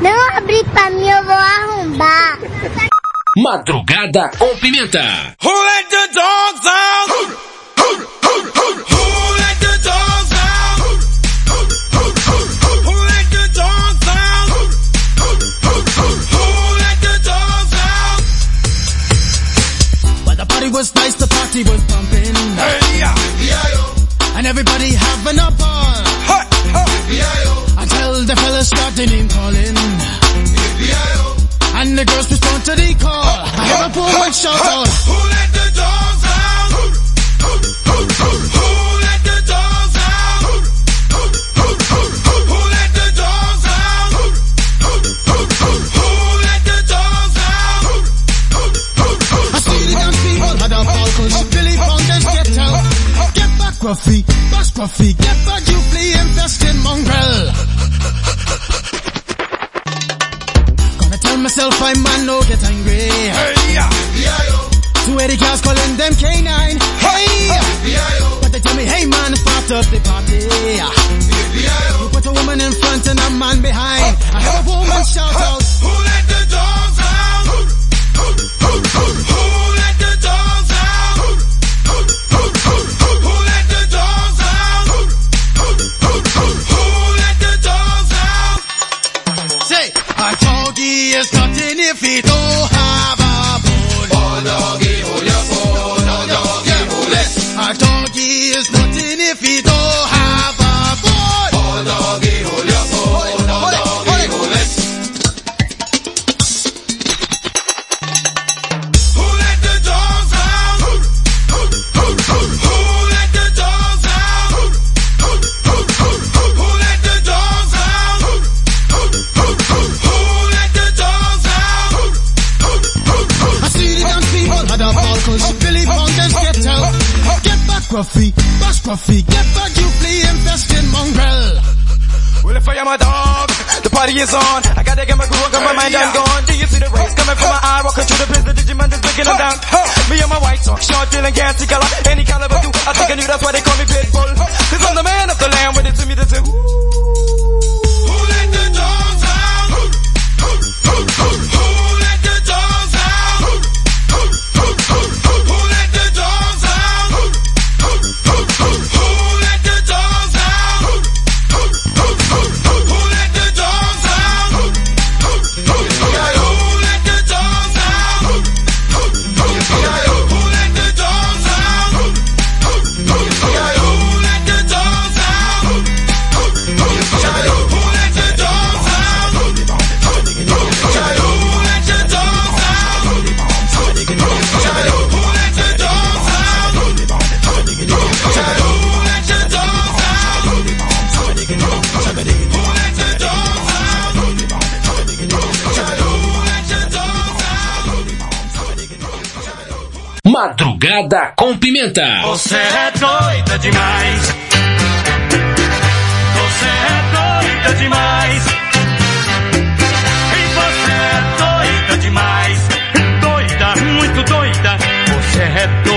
Não abrir pra mim, eu vou arrombar. Madrugada com Pimenta. Who let the dogs out? Who let the dogs out? Who let the dogs out? Who let the dogs out? Well, the party was nice, the party was pumping. Hey, yeah. And everybody having a ball. Until the fellas started name calling. And the girls respond to the call. I hear a woman shout out. Who let the dogs out? Who let the dogs out? Who let the dogs out? Who let the dogs out? I see the young people had a ball cause Billy Fountains get out. Get back, Gruffy, bash Gruffy, get back, you flea infested mongrel. Myself I'm man, no get angry. Hey, yeah. To Two Eddie cars calling them K9. Hey! But they tell me, hey man, start up the party. You put a woman in front and a man behind. I have a woman shout out. Who let the dogs out? Who let the is nothing if he don't have a bone. Oh, doggy, hold your bone. Oh, doggy, hold it. A doggy is nothing if he don't have is on. I gotta get my groove on, got my mind I'm gone. Do you see the rays coming from my eye? Walking through the prison, Digimon just breaking them down. Me and my white talk, short, feeling gassy color. Any caliber do, I think I knew that's why they call me Madrugada com Pimenta. Você é doida demais. Você é doida demais. E você é doida demais. Doida, muito doida. Você é doida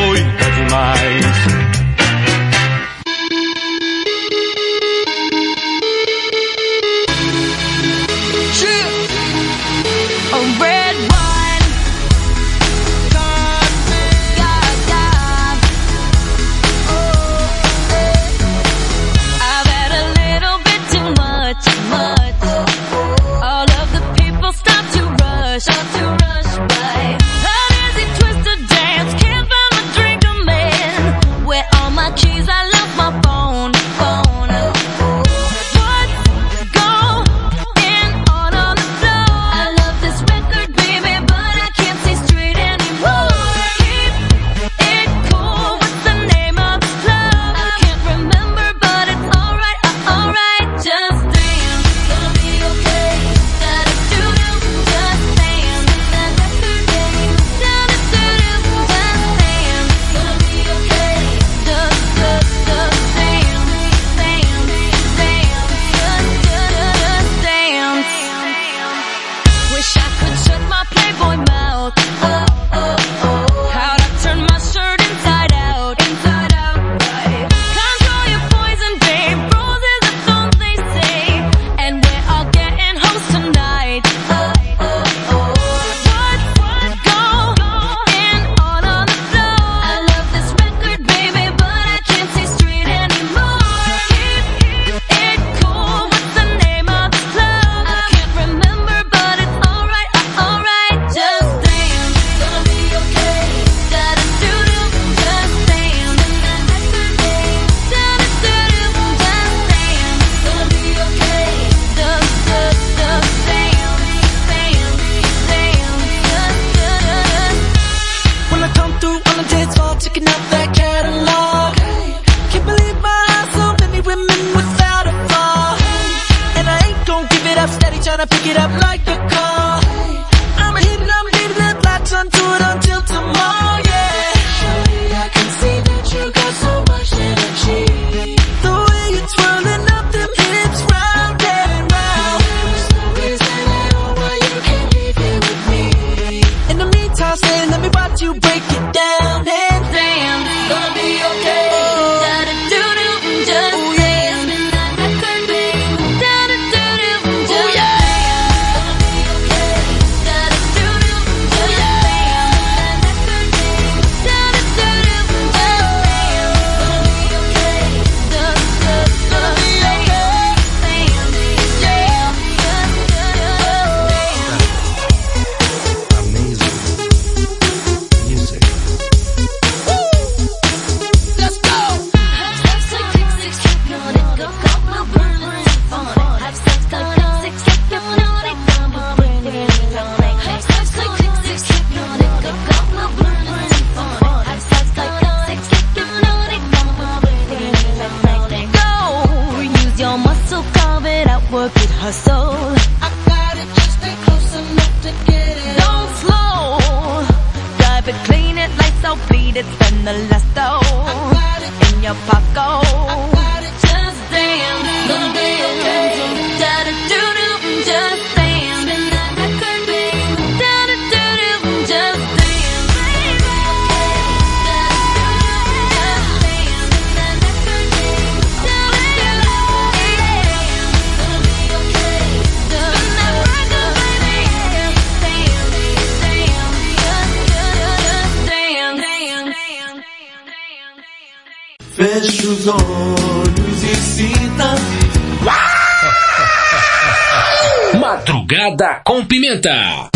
Pimenta.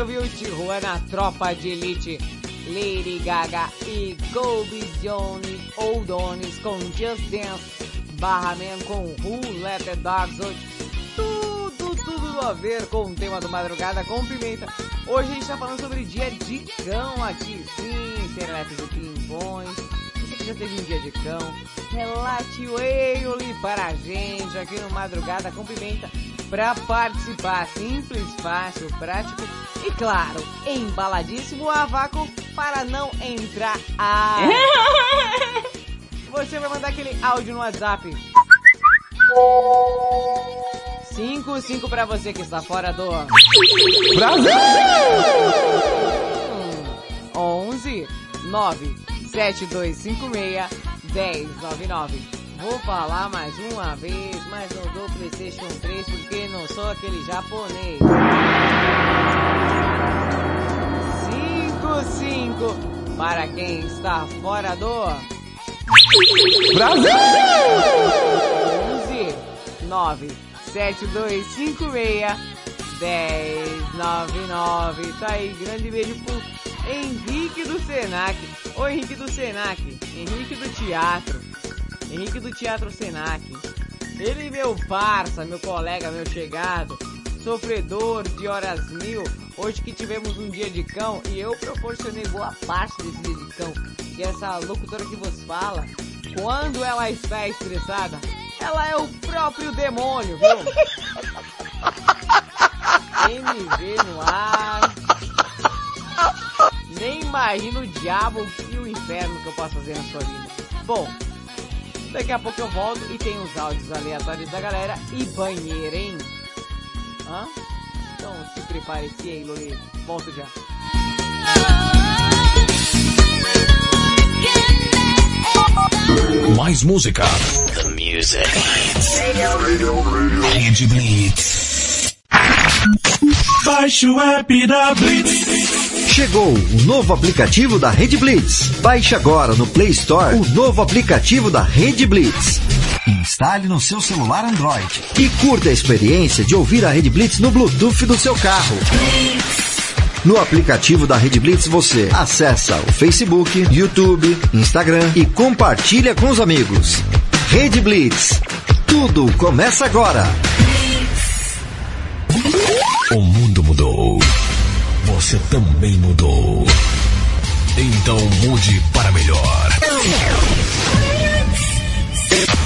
Você ouviu Tijuana, Tropa de Elite, Lady Gaga e Kobe Jones ou Donis com Just Dance, Barra Man com Who Let the Dogs Out. Tudo, tudo a ver com o tema do Madrugada com Pimenta. Hoje a gente tá falando sobre dia de cão aqui, sim, Serelepe do Pimpões. Você que já teve um dia de cão, relate o ele para a gente aqui no Madrugada com Pimenta para participar. Simples, fácil, prático e claro, embaladíssimo a vácuo para não entrar a. *laughs* Você vai mandar aquele áudio no WhatsApp. 55 para você que está fora do Brasil! 11 9 7256 1099. Vou falar mais uma vez, mas não dou PlayStation 3 porque não sou aquele japonês. 55 para quem está fora do Brasil! 11 9 7256 1099. Tá aí, grande beijo pro Henrique do Senac. Ô Henrique do Senac, Henrique do Teatro. Henrique do Teatro Senac. Ele meu parça, meu colega, meu chegado, sofredor de horas mil. Hoje que tivemos um dia de cão e eu proporcionei boa parte desse dia de cão. E essa locutora que vos fala, quando ela está estressada, ela é o próprio demônio, viu? *laughs* MV no ar. Nem imagino o diabo e o inferno que eu posso fazer na sua vida. Bom, daqui a pouco eu volto e tem os áudios aleatórios da galera e banheiro, hein? Hã? Então se prepare-se aí, Loli. Volto já. Mais música. The music. Rede Blitz. Baixe o app da Blitz. Chegou o novo aplicativo da Rede Blitz. Baixe agora no Play Store o novo aplicativo da Rede Blitz. Instale no seu celular Android e curta a experiência de ouvir a Rede Blitz no Bluetooth do seu carro. No aplicativo da Rede Blitz você acessa o Facebook, YouTube, Instagram e compartilha com os amigos. Rede Blitz. Tudo começa agora. O mundo mudou. Você também mudou. Então mude para melhor.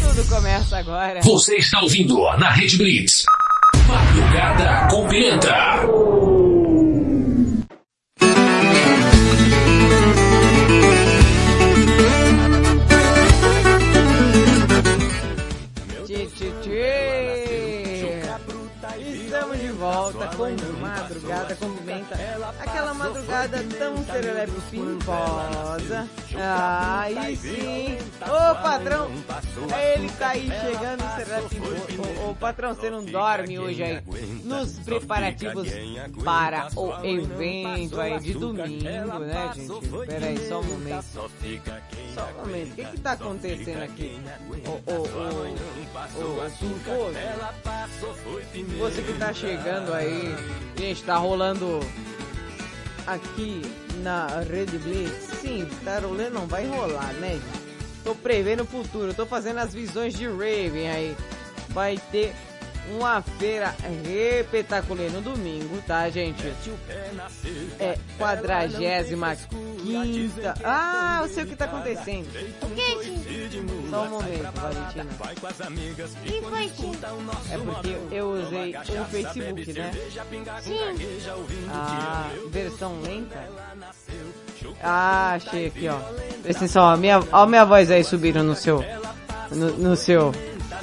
Tudo começa agora. Você está ouvindo na Rede Blitz. Madrugada com Pimenta. Com Madrugada com Pimenta. Aquela madrugada tão serelepe pimposa. Aí sim. Ô patrão, ele tá aí chegando serelepe pimposo. Ô, patrão, você não dorme hoje aí nos preparativos para o evento aí de domingo, né gente? Pera aí, só um momento. Só um momento, o que que tá acontecendo aqui? Ô, ô, ô, ô, ô? Você que tá chegando aí, gente, tá rolando aqui na Rede Blitz. Sim, Tarolê não vai rolar, né? Tô prevendo o futuro, tô fazendo as visões de Raven aí. Vai ter uma feira repetaculê no domingo, tá, gente? É quadragésima quinta. Ah, eu sei o que tá acontecendo. O que, tio? Só um momento, Valentina. que foi? É porque eu usei o Facebook, né? Sim. A versão lenta. Ah, achei aqui, ó. Presta atenção, ó. Minha, ó minha voz aí subindo no seu. No, no seu.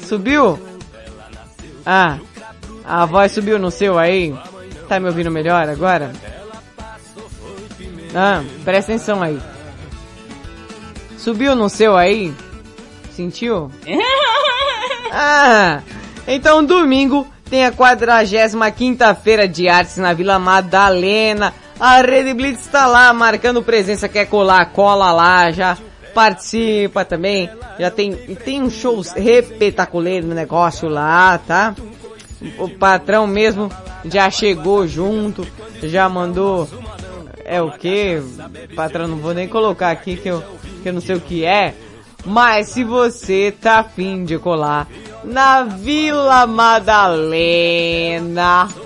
Subiu? Ah, a voz subiu no seu aí. Tá me ouvindo melhor agora? Ah, presta atenção aí. Subiu no seu aí? Sentiu? *laughs* Ah, então domingo tem a 45 feira de artes na Vila Madalena. A Rede Blitz está lá marcando presença, quer colar, cola lá, já participa também. Já tem, tem um show repetaculeiro no negócio lá, tá? O patrão mesmo já chegou junto, já mandou, é o que? Patrão, não vou nem colocar aqui que eu, que eu não sei o que é. Mas se você tá afim de colar na Vila Madalena,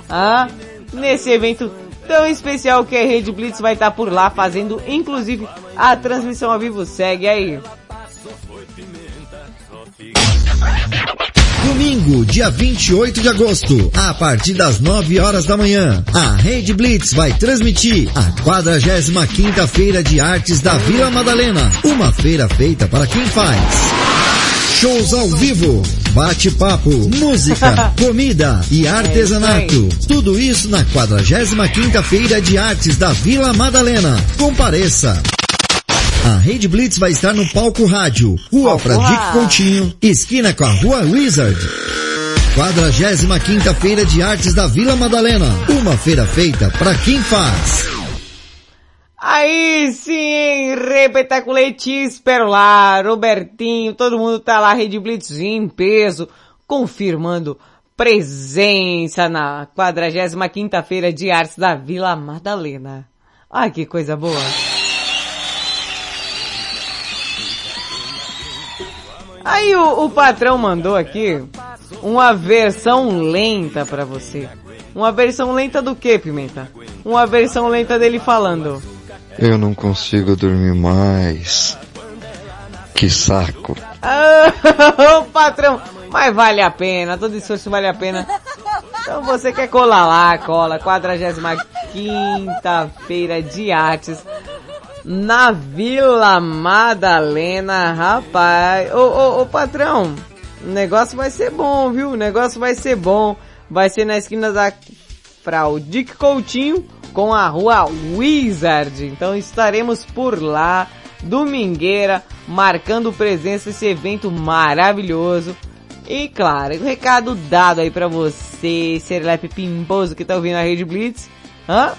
hã? nesse evento tão especial que a Rede Blitz vai estar por lá fazendo, inclusive, a transmissão ao vivo. Segue aí. Domingo, dia 28 de agosto, a partir das 9 horas da manhã, a Rede Blitz vai transmitir a 45ª Feira de Artes da Vila Madalena, uma feira feita para quem faz. Shows ao vivo, bate-papo, música, *laughs* comida e artesanato. Tudo isso na 45ª Feira de Artes da Vila Madalena. Compareça! A Rede Blitz vai estar no Palco Rádio, Rua Fradique Continho, esquina com a Rua Wizard. 45ª Feira de Artes da Vila Madalena. Uma feira feita para quem faz. Aí sim, repetaculete, espero lá, Robertinho, todo mundo tá lá, Rede Blitz em peso, confirmando presença na 45ª Feira de Artes da Vila Madalena. Ai, que coisa boa. Aí o, o patrão mandou aqui uma versão lenta pra você. Uma versão lenta do que, Pimenta? Uma versão lenta dele falando. Eu não consigo dormir mais. Que saco. Ah, *laughs* o patrão, mas vale a pena, todo esforço vale a pena. Então você quer colar lá, cola, 45 feira de artes na Vila Madalena, rapaz. Ô, ô, ô patrão, o negócio vai ser bom, viu? O negócio vai ser bom. Vai ser na esquina da Fraudic Coutinho com a rua Wizard. Então estaremos por lá, domingueira, marcando presença esse evento maravilhoso. E claro, o recado dado aí pra você, Serelepe Pimposo que tá ouvindo a Rede Blitz. Hã?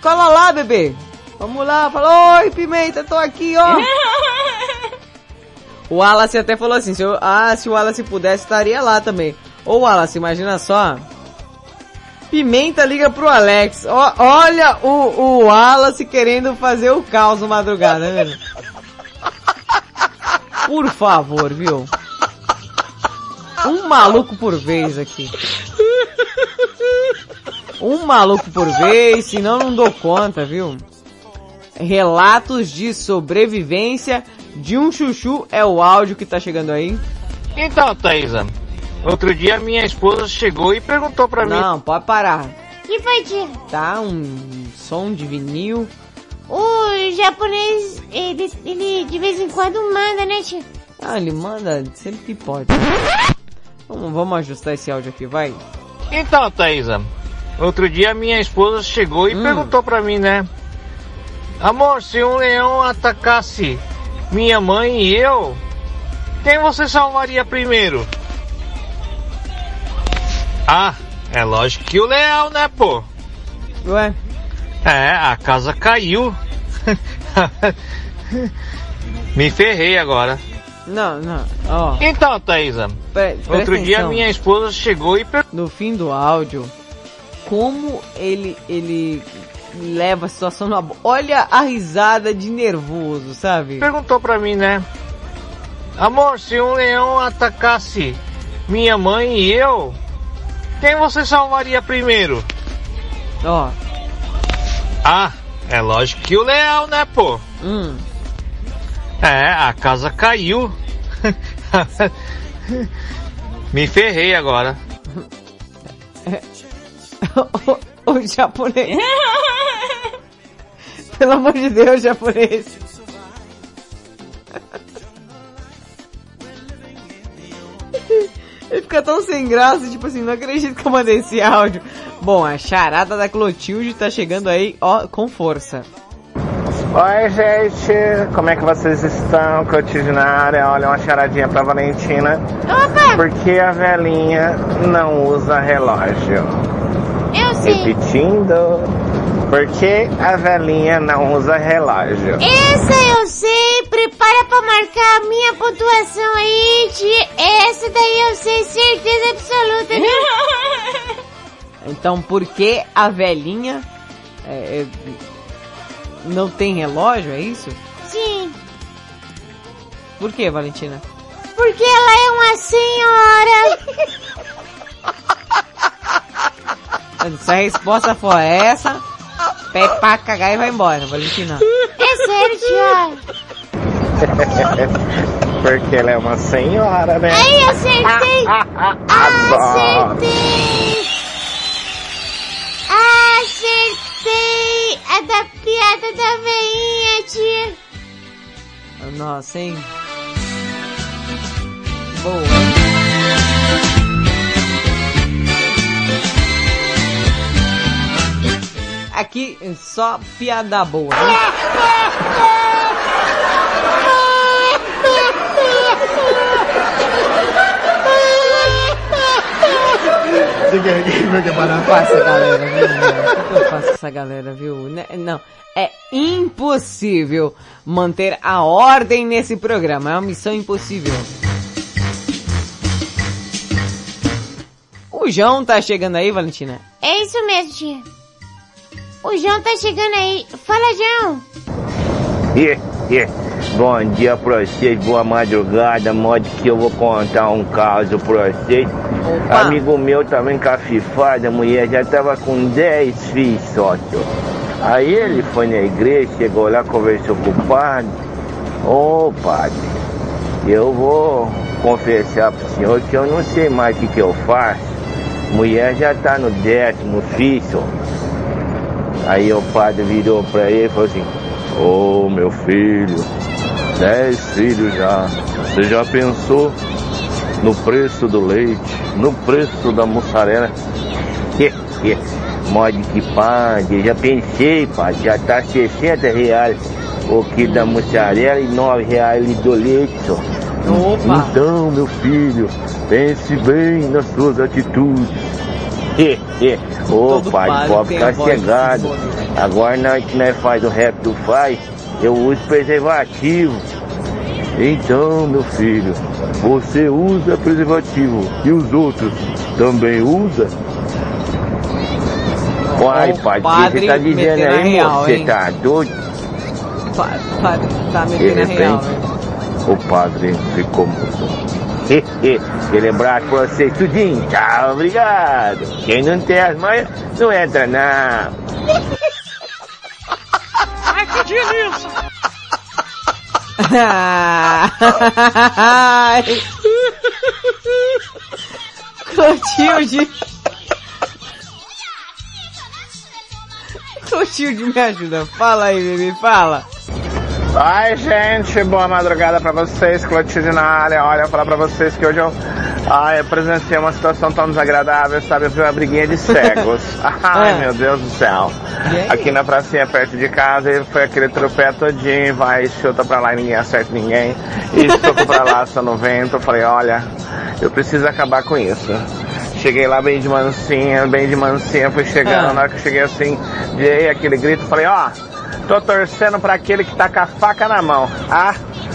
Cola lá, bebê! Vamos lá, fala, oi Pimenta, tô aqui, ó! *laughs* o Wallace até falou assim, se eu, ah, se o Wallace pudesse, estaria lá também. Ô Wallace, imagina só. Pimenta liga pro Alex. Ó, olha o, o Wallace querendo fazer o caos no madrugada, né? Por favor, viu? Um maluco por vez aqui. Um maluco por vez, senão não dou conta, viu? Relatos de sobrevivência de um chuchu é o áudio que tá chegando aí. Então, Thaisa, outro dia minha esposa chegou e perguntou pra mim. Não, pode parar. Que foi, tio? Tá um som de vinil. O japonês, ele, ele de vez em quando manda, né, tio? Ah, ele manda sempre que pode. Vamos, vamos ajustar esse áudio aqui, vai. Então, Thaisa, outro dia minha esposa chegou e perguntou pra mim, né? Amor, se um leão atacasse minha mãe e eu, quem você salvaria primeiro? Ah, é lógico que o leão, né, pô? Ué? É, a casa caiu. *laughs* Me ferrei agora. Não, não, ó. Então, Thaisa, Pre- outro dia atenção. minha esposa chegou e. No fim do áudio, como ele, ele leva a situação na boa. Olha a risada de nervoso, sabe? Perguntou pra mim, né? Amor, se um leão atacasse minha mãe e eu, quem você salvaria primeiro? Ó. Ah, é lógico que o leão, né, pô? Hum. É, a casa caiu. *laughs* Me ferrei agora. o, *laughs* o japonês. *laughs* Pelo amor de Deus, japonês. Ele fica tão sem graça, tipo assim, não acredito que eu mandei esse áudio. Bom, a charada da Clotilde tá chegando aí, ó, com força. Oi, gente, como é que vocês estão? Clotilde na área, olha uma charadinha pra Valentina. Por que a velhinha não usa relógio? Eu sei. Repetindo, por que a velhinha não usa relógio? Essa eu sei. Marcar a minha pontuação aí, tia. Essa daí eu sei, certeza absoluta, viu? *laughs* Então, por que a velhinha é, é, não tem relógio, é isso? Sim. Por que, Valentina? Porque ela é uma senhora. *laughs* Se a resposta for essa, pede pra cagar e vai embora, Valentina. É sério, tia. *laughs* Porque ela é uma senhora, né? Aí, *laughs* acertei. Acertei. Acertei. A da piada da veinha, tia. Nossa, hein? Boa. Aqui só piada boa. Né? *laughs* Não faça, galera, viu? O que eu faço com essa galera, viu? Né? Não, é impossível manter a ordem nesse programa. É uma missão impossível. O João tá chegando aí, Valentina? É isso mesmo, tia. O João tá chegando aí. Fala, João. Yeah, yeah. Bom dia pra vocês, boa madrugada, modo que eu vou contar um caso pra vocês. Amigo meu tava encafifado, a mulher já tava com 10 filhos só, tio. Aí ele foi na igreja, chegou lá, conversou com o padre. Ô padre, eu vou confessar pro senhor que eu não sei mais o que, que eu faço. Mulher já tá no décimo filho. Aí o padre virou pra ele e falou assim, Ô meu filho, dez filhos já. Você já pensou no preço do leite, no preço da mussarela? Mode que padre, já pensei, padre, já tá 60 reais o quilo da mussarela e 9 reais do leite só. Então, meu filho, pense bem nas suas atitudes. Ô Todo pai, ficar a voz cegado. Agora nós que nós faz o rap do faz, eu uso preservativo. Então, meu filho, você usa preservativo e os outros também usa? Uai, pai, o que padre você tá dizendo aí, real, moço? Você hein? tá doido? Pa- Padre, tá De metendo real, repente, hein? o padre ficou mudo. Aquele abraço pra vocês tudinho. Tchau, obrigado. Quem não tem as manhas, não entra não. Delícia! Ai. Clotilde. Clotilde, me ajuda. Fala aí, bebê, fala. Ai, gente, boa madrugada pra vocês, Clotilde na área. Olha, eu vou falar pra vocês que hoje eu, ai, eu presenciei uma situação tão desagradável, sabe? Eu vi uma briguinha de cegos. *laughs* Ai, Ah. meu Deus do céu. Aqui na pracinha perto de casa, e foi aquele tropé todinho, vai, chuta pra lá e ninguém acerta ninguém. E soco pra lá, só no vento. Eu falei, olha, eu preciso acabar com isso. Cheguei lá bem de mansinha, bem de mansinha, fui chegando, Ah. na hora que eu cheguei assim, dei aquele grito, falei, ó, tô torcendo pra aquele que tá com a faca na mão. Ah,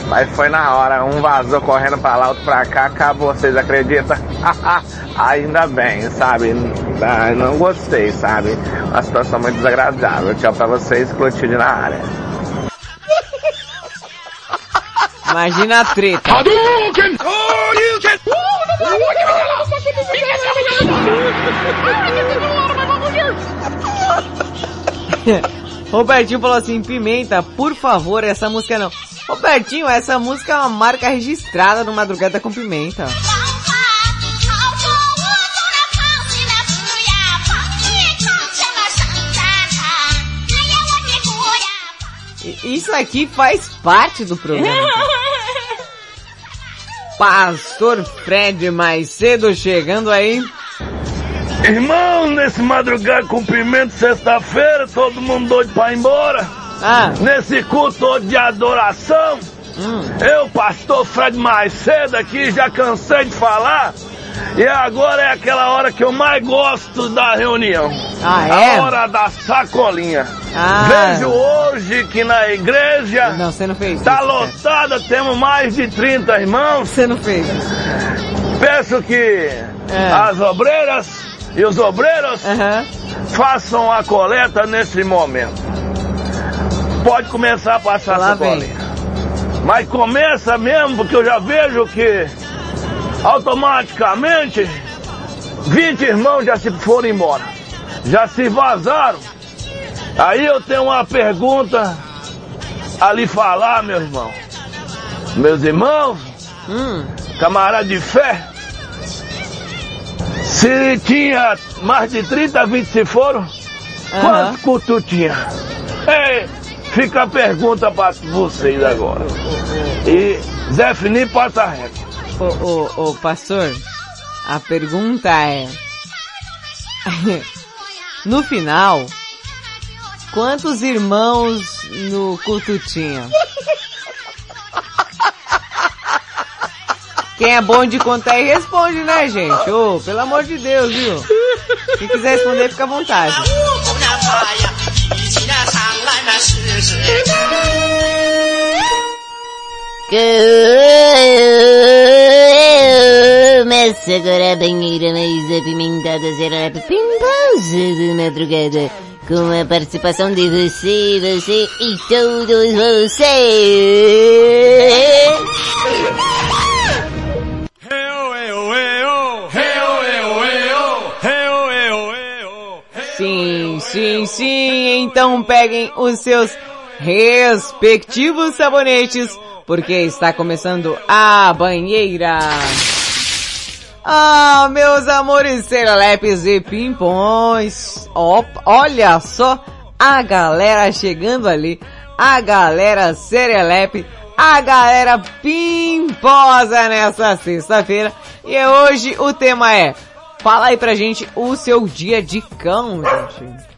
Mas foi na hora, um vazou correndo pra lá, outro pra cá, acabou, vocês acreditam? Ainda bem, sabe? Ah, Não gostei, sabe? Uma situação muito desagradável. Tchau pra vocês, Clotilde na área. Imagina a treta. Robertinho falou assim, Pimenta, por favor, essa música não. Robertinho, essa música é uma marca registrada no Madrugada com Pimenta. Isso aqui faz parte do programa. *laughs* Pastor Fred mais cedo chegando aí. Irmão, nesse madrugada cumprimento, sexta-feira, todo mundo doido pra ir embora. Ah. Nesse culto de adoração, eu, pastor Fred mais cedo aqui, já cansei de falar. E agora é aquela hora que eu mais gosto da reunião. Ah, é? A hora da sacolinha. Ah. Vejo hoje que na igreja Não, você não fez tá isso, cara. lotada, temos mais de 30 irmãos. Você não fez isso. Peço que É. as obreiras e os obreiros façam a coleta nesse momento. Pode começar a passar Lá a sacolinha. Mas começa mesmo, porque eu já vejo que automaticamente 20 irmãos já se foram embora. Já se vazaram. Aí eu tenho uma pergunta a lhe falar, meu irmão. Meus irmãos, camarada de fé, se tinha mais de 30, 20 se foram, quantos cultos tinha? Ei, fica a pergunta para vocês agora. E Zé Fini passa a régua. Ô, ô, ô, pastor, a pergunta é... *laughs* no final, quantos irmãos no culto tinha? Quem é bom de contar aí responde, né, gente? Ô, pelo amor de Deus, viu? Quem quiser responder, fica à vontade. Começa agora a banheira mais apimentada será pimposa de madrugada. Com a participação de você, você e todos vocês. Sim. Então peguem os seus respectivos sabonetes, porque está começando a banheira. Ah, meus amores serelepes e pimpões. Opa, olha só a galera chegando ali. A galera serelepe. A galera pimposa nessa sexta-feira. E hoje o tema é... Fala aí pra gente o seu dia de cão, gente.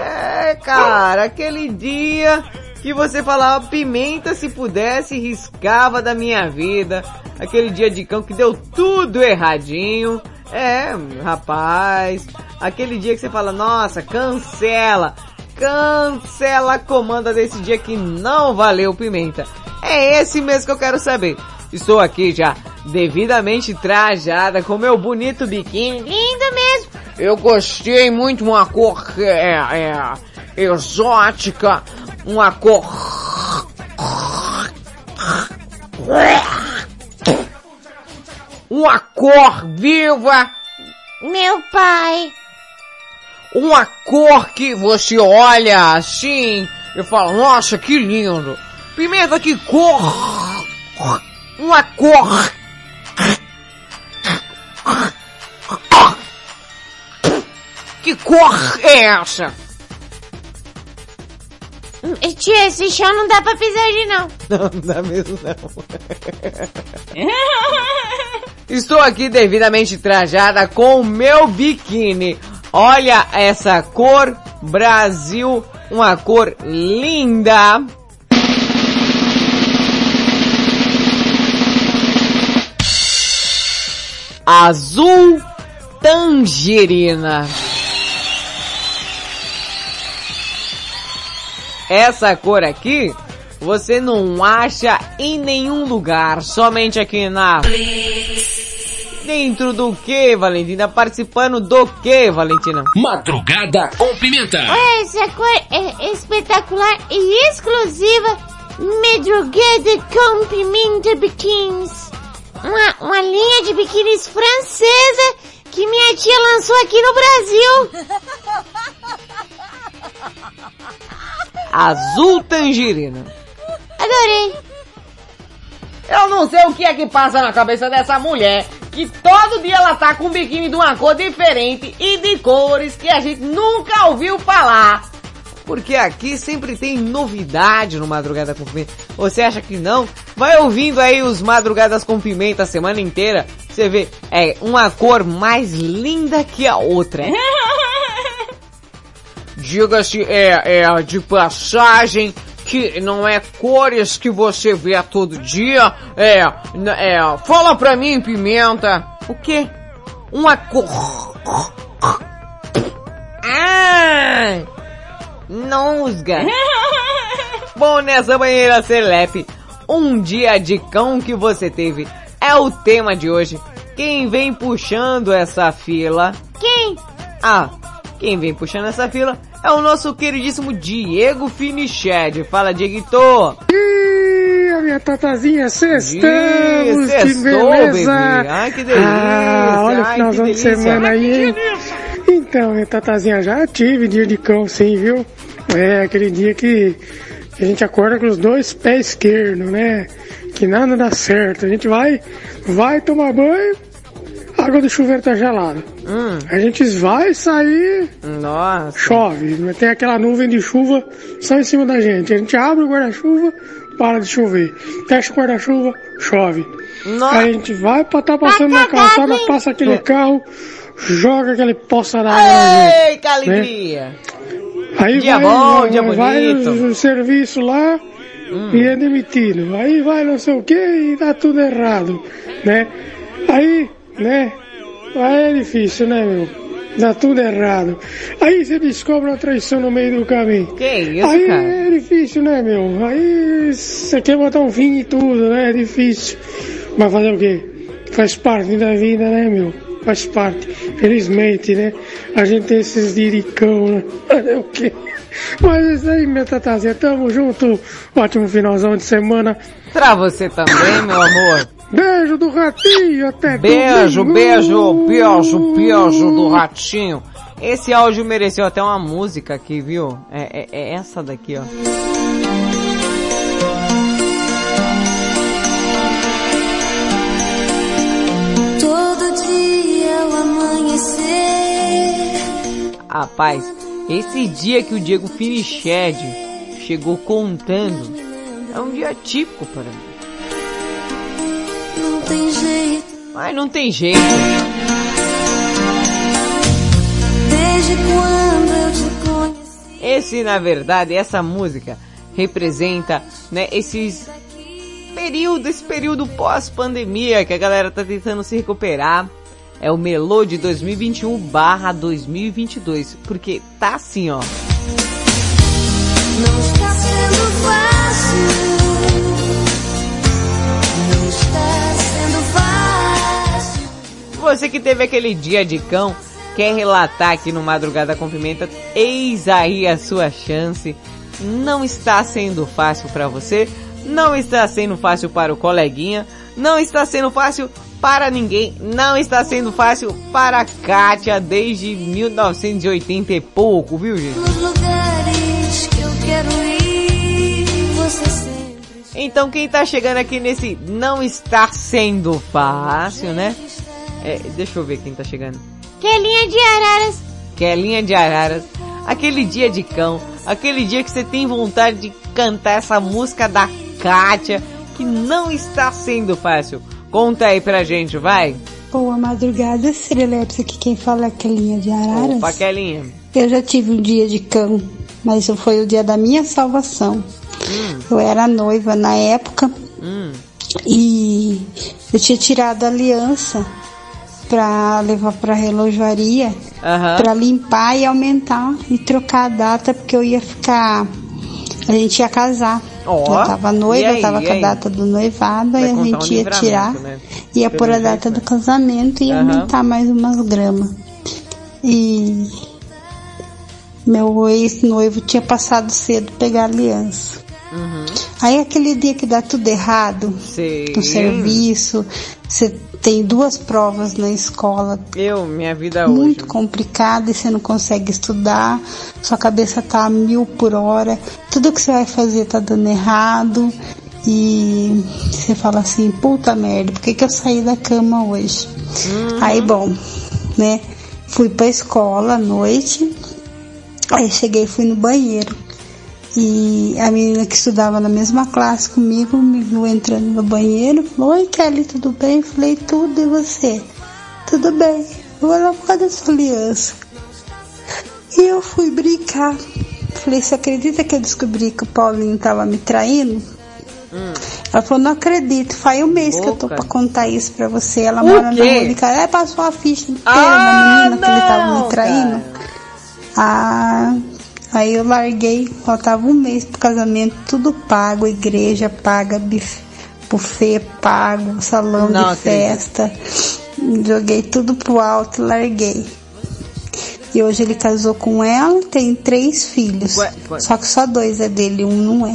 É, cara, aquele dia que você falava pimenta se pudesse riscava da minha vida. Aquele dia de cão que deu tudo erradinho. É, rapaz. Aquele dia que você fala, nossa, cancela. Cancela a comanda desse dia que não valeu pimenta. É esse mesmo que eu quero saber. Estou aqui já devidamente trajada com meu bonito biquíni. Eu gostei muito, uma cor é, é, exótica, uma cor uma cor viva. Meu pai. Uma cor que você olha assim e fala, nossa, que lindo. Pimenta, que cor. Uma cor. Que cor é essa? Hum, Tia, esse chão não dá pra pisar hoje não. *laughs* Não, não dá mesmo não. *laughs* Estou aqui devidamente trajada com o meu biquíni. Olha essa cor Brasil, uma cor linda. Azul tangerina. Essa cor aqui você não acha em nenhum lugar, somente aqui na... Dentro do que, Valentina? Participando do que, Valentina? Madrugada com Pimenta. Olha, essa cor é espetacular e exclusiva. Madrugada com pimenta biquínis. Uma, uma linha de biquínis francesa que minha tia lançou aqui no Brasil. *laughs* Azul tangerina. Adorei. Eu não sei o que é que passa na cabeça dessa mulher, que todo dia ela tá com um biquíni de uma cor diferente e de cores que a gente nunca ouviu falar. Porque aqui sempre tem novidade no Madrugada com Pimenta. Você acha que não? Vai ouvindo aí os Madrugadas com Pimenta a semana inteira. Você vê, é uma cor mais linda que a outra. *laughs* Diga-se, é, é, de passagem, que não é cores que você vê todo dia, é, é, fala pra mim, Pimenta. O quê? Uma cor. Ah! Nosga. *laughs* Bom, nessa banheira Celepe, um dia de cão que você teve é o tema de hoje. Quem vem puxando essa fila? Quem? Ah, quem vem puxando essa fila é o nosso queridíssimo Diego Finiched. Fala, Dieguito! Ih, a minha tatazinha, sextamos, Ih, que sextou, beleza! bebê. Ai, que delícia, Ah, olha o finalzão que de semana Ai, aí, que hein? Então, minha tatazinha, já tive dia de cão sim, viu? É, aquele dia que a gente acorda com os dois pés esquerdos, né? Que nada dá certo. A gente vai, vai tomar banho, a água do chuveiro tá gelada. A gente vai sair, Nossa. chove. Tem aquela nuvem de chuva só em cima da gente. A gente abre o guarda-chuva, para de chover. Fecha o guarda-chuva, chove. Aí a gente vai pra tá passando na calçada, passa aquele carro, joga aquele poça na gente. Ei, que alegria! Aí Dia vai, bom, vai, dia vai bonito. o, o serviço lá e é demitido. Aí vai não sei o que e dá tudo errado, né? Aí, né? Aí é difícil, né, meu? Dá tudo errado. Aí você descobre uma traição no meio do caminho. Que isso, Aí cara? é difícil, né, meu? Aí você quer botar um fim em tudo, né? É difícil. Mas fazer o quê? Faz parte da vida, né, meu? Faz parte. Felizmente, né? *laughs* A gente tem esses diricão, né? Fazer o quê? Mas é isso aí, minha tatazinha. Tamo junto. Ótimo finalzão de semana. Pra você também, meu amor. Beijo do ratinho, até Beijo, domingo. beijo, beijo, beijo do ratinho. Esse áudio mereceu até uma música aqui, viu? É, é- é essa daqui, ó. Todo dia ao amanhecer. Rapaz, esse dia que o Diego Finiched chegou contando é um dia típico para mim. Tem jeito. Mas não tem jeito. Desde quando eu te conheci. Esse, na verdade, essa música representa, né, esses período, esse período pós-pandemia que a galera tá tentando se recuperar. É o Melô de 2021 barra 2022. Porque tá assim, ó. Não está sendo fácil. Não está. Você que teve aquele dia de cão, quer relatar aqui no Madrugada com Pimenta, eis aí a sua chance. Não está sendo fácil para você, não está sendo fácil para o coleguinha, não está sendo fácil para ninguém, não está sendo fácil para a Kátia desde 1980 e pouco, viu gente? Ir. Então quem tá chegando aqui nesse não está sendo fácil, né? É, deixa eu ver quem tá chegando. Kelinha de Araras. Kelinha de Araras, aquele dia de cão, aquele dia que você tem vontade de cantar essa música da Kátia, que não está sendo fácil. Conta aí pra gente, vai. Boa madrugada, Serileps. Aqui quem fala é a Kelinha de Araras. Opa, Kelinha. Eu já tive um dia de cão, mas foi o dia da minha salvação. Hum, Eu era noiva na época hum. e eu tinha tirado a aliança pra levar pra relojoaria Aham. pra limpar e aumentar e trocar a data porque eu ia ficar. A gente ia casar. eu tava noiva, aí, eu tava com a aí? data do noivado, Vai e a gente um ia tirar, né? ia pôr a data do casamento e Aham. aumentar mais umas gramas. E meu ex-noivo tinha passado cedo pegar a aliança. Uhum. Aí aquele dia que dá tudo errado Sim. no serviço, você tem duas provas na escola. Eu, minha vida muito hoje. complicada e você não consegue estudar, sua cabeça tá a mil por hora, tudo que você vai fazer tá dando errado e você fala assim, puta merda, por que, que eu saí da cama hoje? Aí bom, né? Fui pra escola à noite, aí cheguei e fui no banheiro. E a menina que estudava na mesma classe comigo me viu entrando no banheiro, falou, oi Kelly, tudo bem? Eu falei, tudo, e você? Tudo bem. Eu vou lá por causa da sua aliança. E eu fui brincar. Falei, você acredita que eu descobri que o Paulinho tava me traindo? Ela falou, não acredito, faz um mês que eu tô Boca. pra contar isso pra você. Ela O mora na quê? rua de cara. Ela passou a ficha inteira Ah, da menina que ele tava não, me traindo. Ah, aí eu larguei, faltava um mês pro casamento, tudo pago, igreja paga, buf- buffet pago, salão Não de festa. Joguei tudo pro alto e larguei. E hoje ele casou com ela, tem três filhos. Ué, ué. Só que só dois é dele, um não é.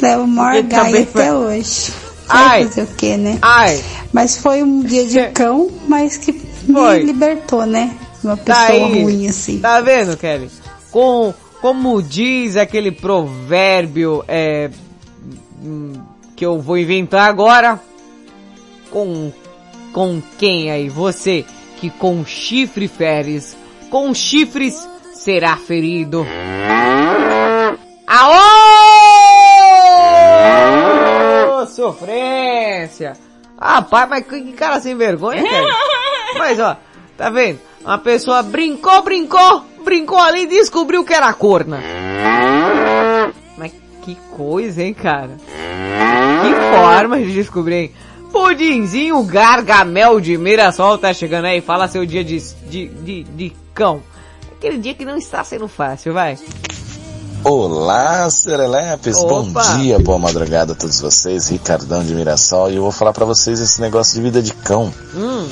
Leva *laughs* o maior gai até hoje. Ai. Vai fazer o que, né? Ai. Mas foi um dia de cão, mas que Foi. me libertou, né? Uma pessoa Tá ruim assim. Tá vendo, Kelly? Com, como diz aquele provérbio é, hum, que eu vou inventar agora, com, com quem aí? Você que com chifre feres, com chifres será ferido. Aô! Sofrência! Rapaz, mas que cara sem vergonha, *laughs* cara. Mas ó, tá vendo? Uma pessoa brincou, brincou, brincou ali e descobriu que era corna. Mas que coisa, hein, cara? Que forma de descobrir, hein? Pudinzinho Gargamel de Mirassol tá chegando aí. Fala seu dia de, de, de, de cão. Aquele dia que não está sendo fácil, vai. Olá, Serelepes, bom dia, boa madrugada a todos vocês, Ricardão de Mirassol, e eu vou falar pra vocês esse negócio de vida de cão. Hum,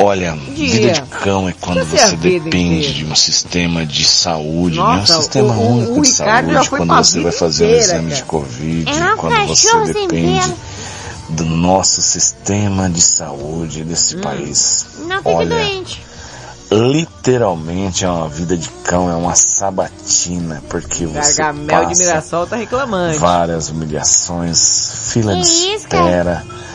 Olha, Dia. vida de cão é quando Essa você depende inteira. de um sistema de saúde, né? Nossa, um sistema o- único o de saúde, quando você vai fazer um inteira, exame de cara. Covid, É um quando você depende do nosso sistema de saúde desse Hum. país. Não Olha, doente. literalmente é uma vida de cão, é uma sabatina, porque você Gargamel de passa Mirassol tá reclamando. várias humilhações, fila Que de isso, cara? espera. Tá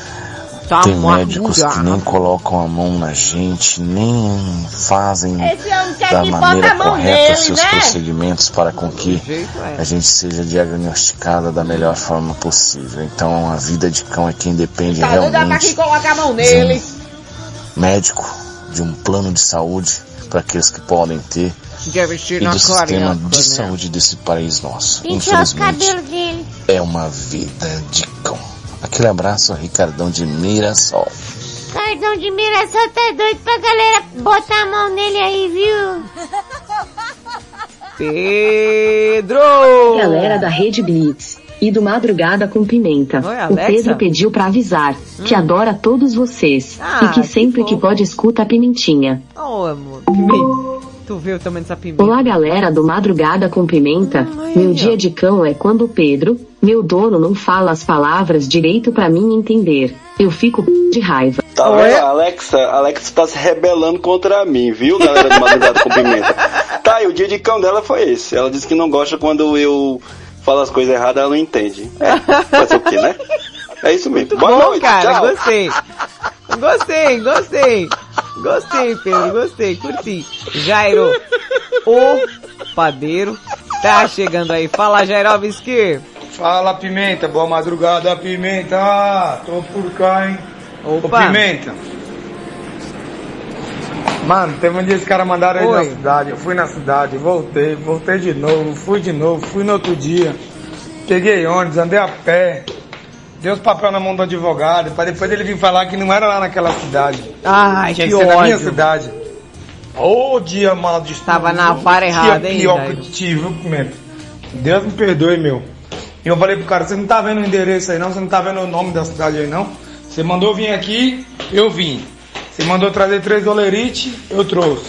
Tem uma médicos que nem colocam a mão na gente, nem fazem da maneira correta nele, os seus né? procedimentos para com que é. a gente seja diagnosticada da melhor forma possível. Então a vida de cão é quem depende Tá realmente quem coloca a mão nele. médico, de um plano de saúde para aqueles que podem ter e do sistema de saúde desse país nosso. Infelizmente, dele. é uma vida de cão. Aquele abraço, Ricardão de Mirassol. Cardão de Mirassol tá doido pra galera botar a mão nele aí, viu? *laughs* Pedro! Galera da Rede Blitz e do Madrugada com Pimenta. Oi, o? Pedro pediu pra avisar que adora todos vocês Ah, e que que sempre que pode escuta a pimentinha. Oh, amor. Pimenta. Tu viu o tamanho dessa pimenta? Olá galera do Madrugada com Pimenta. Meu dia de cão é quando o Pedro, meu dono, não fala as palavras direito pra mim entender. Eu fico de raiva. Tá vendo? A Alexa, a Alexa tá se rebelando contra mim, viu, galera do Madrugada com Pimenta? *laughs* Tá, e o dia de cão dela foi esse. Ela disse que não gosta quando eu falo as coisas erradas, ela não entende. É, fazer o quê, né? É isso mesmo. Boa Bom, noite, cara, tchau. gostei. Gostei, gostei. Gostei, Pedro, gostei, curti. Jairo, o padeiro, tá chegando aí. Fala, Jairovski. Fala Pimenta, boa madrugada Pimenta, tô por cá, hein? Opa. Ô Pimenta. Mano, teve um dia que os caras mandaram Oi. na cidade, eu fui na cidade, voltei, voltei de novo, fui de novo, fui no outro dia, peguei ônibus, andei a pé, dei os papel na mão do advogado, pra depois ele vir falar que não era lá naquela cidade. Ai, Tinha que que ser na minha ódio. cidade. Ô dia mal de Tava na vara errada, hein, pior que tive, viu? Deus me perdoe, meu. E eu falei pro cara, você não tá vendo o endereço aí não, você não tá vendo o nome da cidade aí não. Você mandou vir aqui, eu vim. Você mandou trazer três dolerite, eu trouxe.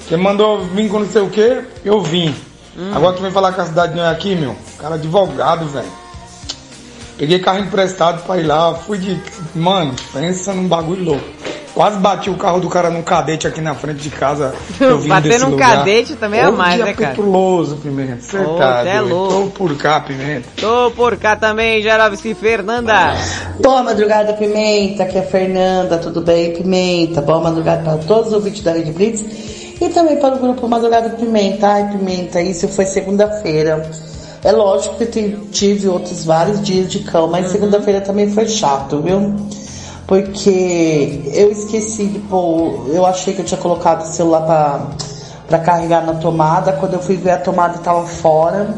Você mandou vir com não sei o que, eu vim. Agora tu vem falar que a cidade não é aqui, meu. Cara advogado, velho. Peguei carro emprestado pra ir lá, fui de. Mano, pensa num bagulho louco. Quase bati o carro do cara num cadete aqui na frente de casa. Eu *laughs* vim Bater num lugar. cadete também é mais, né, cara? petuloso, Pimenta. Você Ô, tá é. Tô por cá, Pimenta. Tô por cá também, Jarovski Fernanda. Boa madrugada, Pimenta. Aqui é a Fernanda. Tudo bem, Pimenta? Boa madrugada para todos os ouvintes da Rede Blitz e também para o grupo Madrugada Pimenta. Ai, Pimenta, isso foi segunda-feira. É lógico que eu tive outros vários dias de cão, mas segunda-feira também foi chato, viu? Porque eu esqueci de pôr. Eu achei que eu tinha colocado o celular pra, pra carregar na tomada. Quando eu fui ver a tomada tava fora.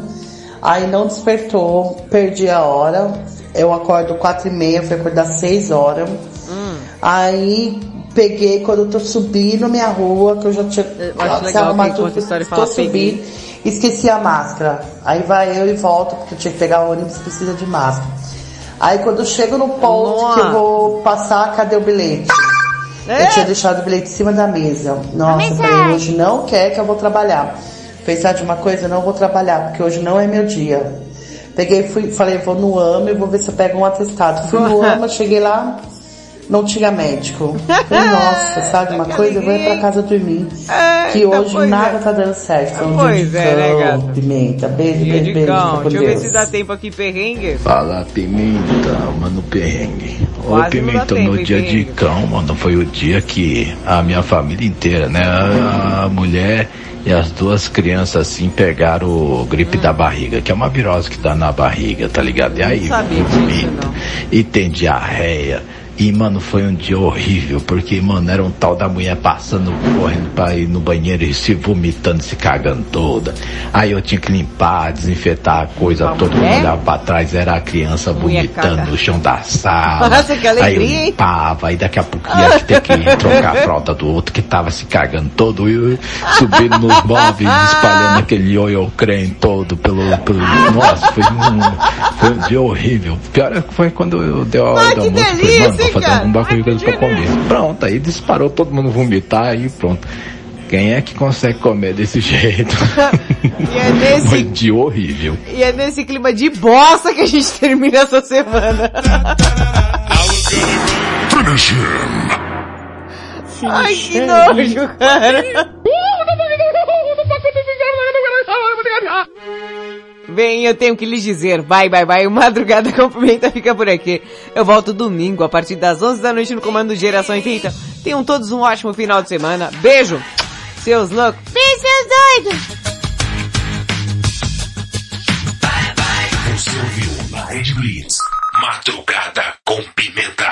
Aí não despertou, perdi a hora. Eu acordo quatro e meia, fui acordar seis horas. Aí peguei quando eu tô subindo minha rua, que eu já tinha Eu acho se legal arrumar conta tudo, tô subindo. Esqueci a máscara. Aí vai eu e volto, porque eu tinha que pegar o ônibus, precisa de máscara. Aí quando eu chego no ponto que eu vou passar, cadê o bilhete? É? Eu tinha deixado o bilhete em cima da mesa. Nossa, eu falei, hoje não quer que eu vou trabalhar. Pensar de uma coisa, não vou trabalhar, porque hoje não é meu dia. Peguei, fui, falei, vou no AMA e vou ver se eu pego um atestado. Fui no *laughs* AMA, cheguei lá, não tinha médico. Falei, *laughs* nossa, sabe uma coisa? Eu vou ir pra casa dormir. que hoje pois nada é. tá dando certo. Um Pois dia é, de né, pimenta. Beijo, Dia beijo, de beijo. cão. fica com Deixa eu ver Deus. se dá tempo aqui, perrengue. Fala pimenta, mano, perrengue. Ô pimenta, no dia perrengue? de cão, mano, foi o dia que a minha família inteira, né? A, a mulher e as duas crianças assim pegaram o gripe da barriga, que é uma virose que dá na barriga, tá ligado? E aí, vomita, e tem diarreia. E, mano, foi um dia horrível, porque, mano, era um tal da mulher passando, correndo pra ir no banheiro e se vomitando, se cagando toda. Aí eu tinha que limpar, desinfetar a coisa toda, quando mulher? olhava pra trás era a criança vomitando no chão da sala. *laughs* Nossa, que alegria, aí eu limpava, aí daqui a pouco ia ter que trocar a fralda do outro que tava se cagando todo, e subindo nos móveis, espalhando *laughs* aquele ioiô creme todo pelo, pelo... Nossa, foi um, foi um dia horrível. Pior é que foi quando eu dei a hora do almoço, mano, vou fazer cara. algum bagulho coisa pra comer. Pronto, aí disparou todo mundo vomitar, aí pronto. Quem é que consegue comer desse *laughs* jeito? E é nesse, um dia horrível. e é nesse clima de bosta que a gente termina essa semana. Ai, que nojo, cara. Bem, eu tenho que lhes dizer, vai, vai, vai, madrugada com pimenta fica por aqui. Eu volto domingo a partir das 11 da noite no comando Gerações Rita. Tenham todos um ótimo final de semana. Beijo, seus loucos. Beijo, seus doidos. Você ouviu na Rede Blitz, Madrugada com Pimenta.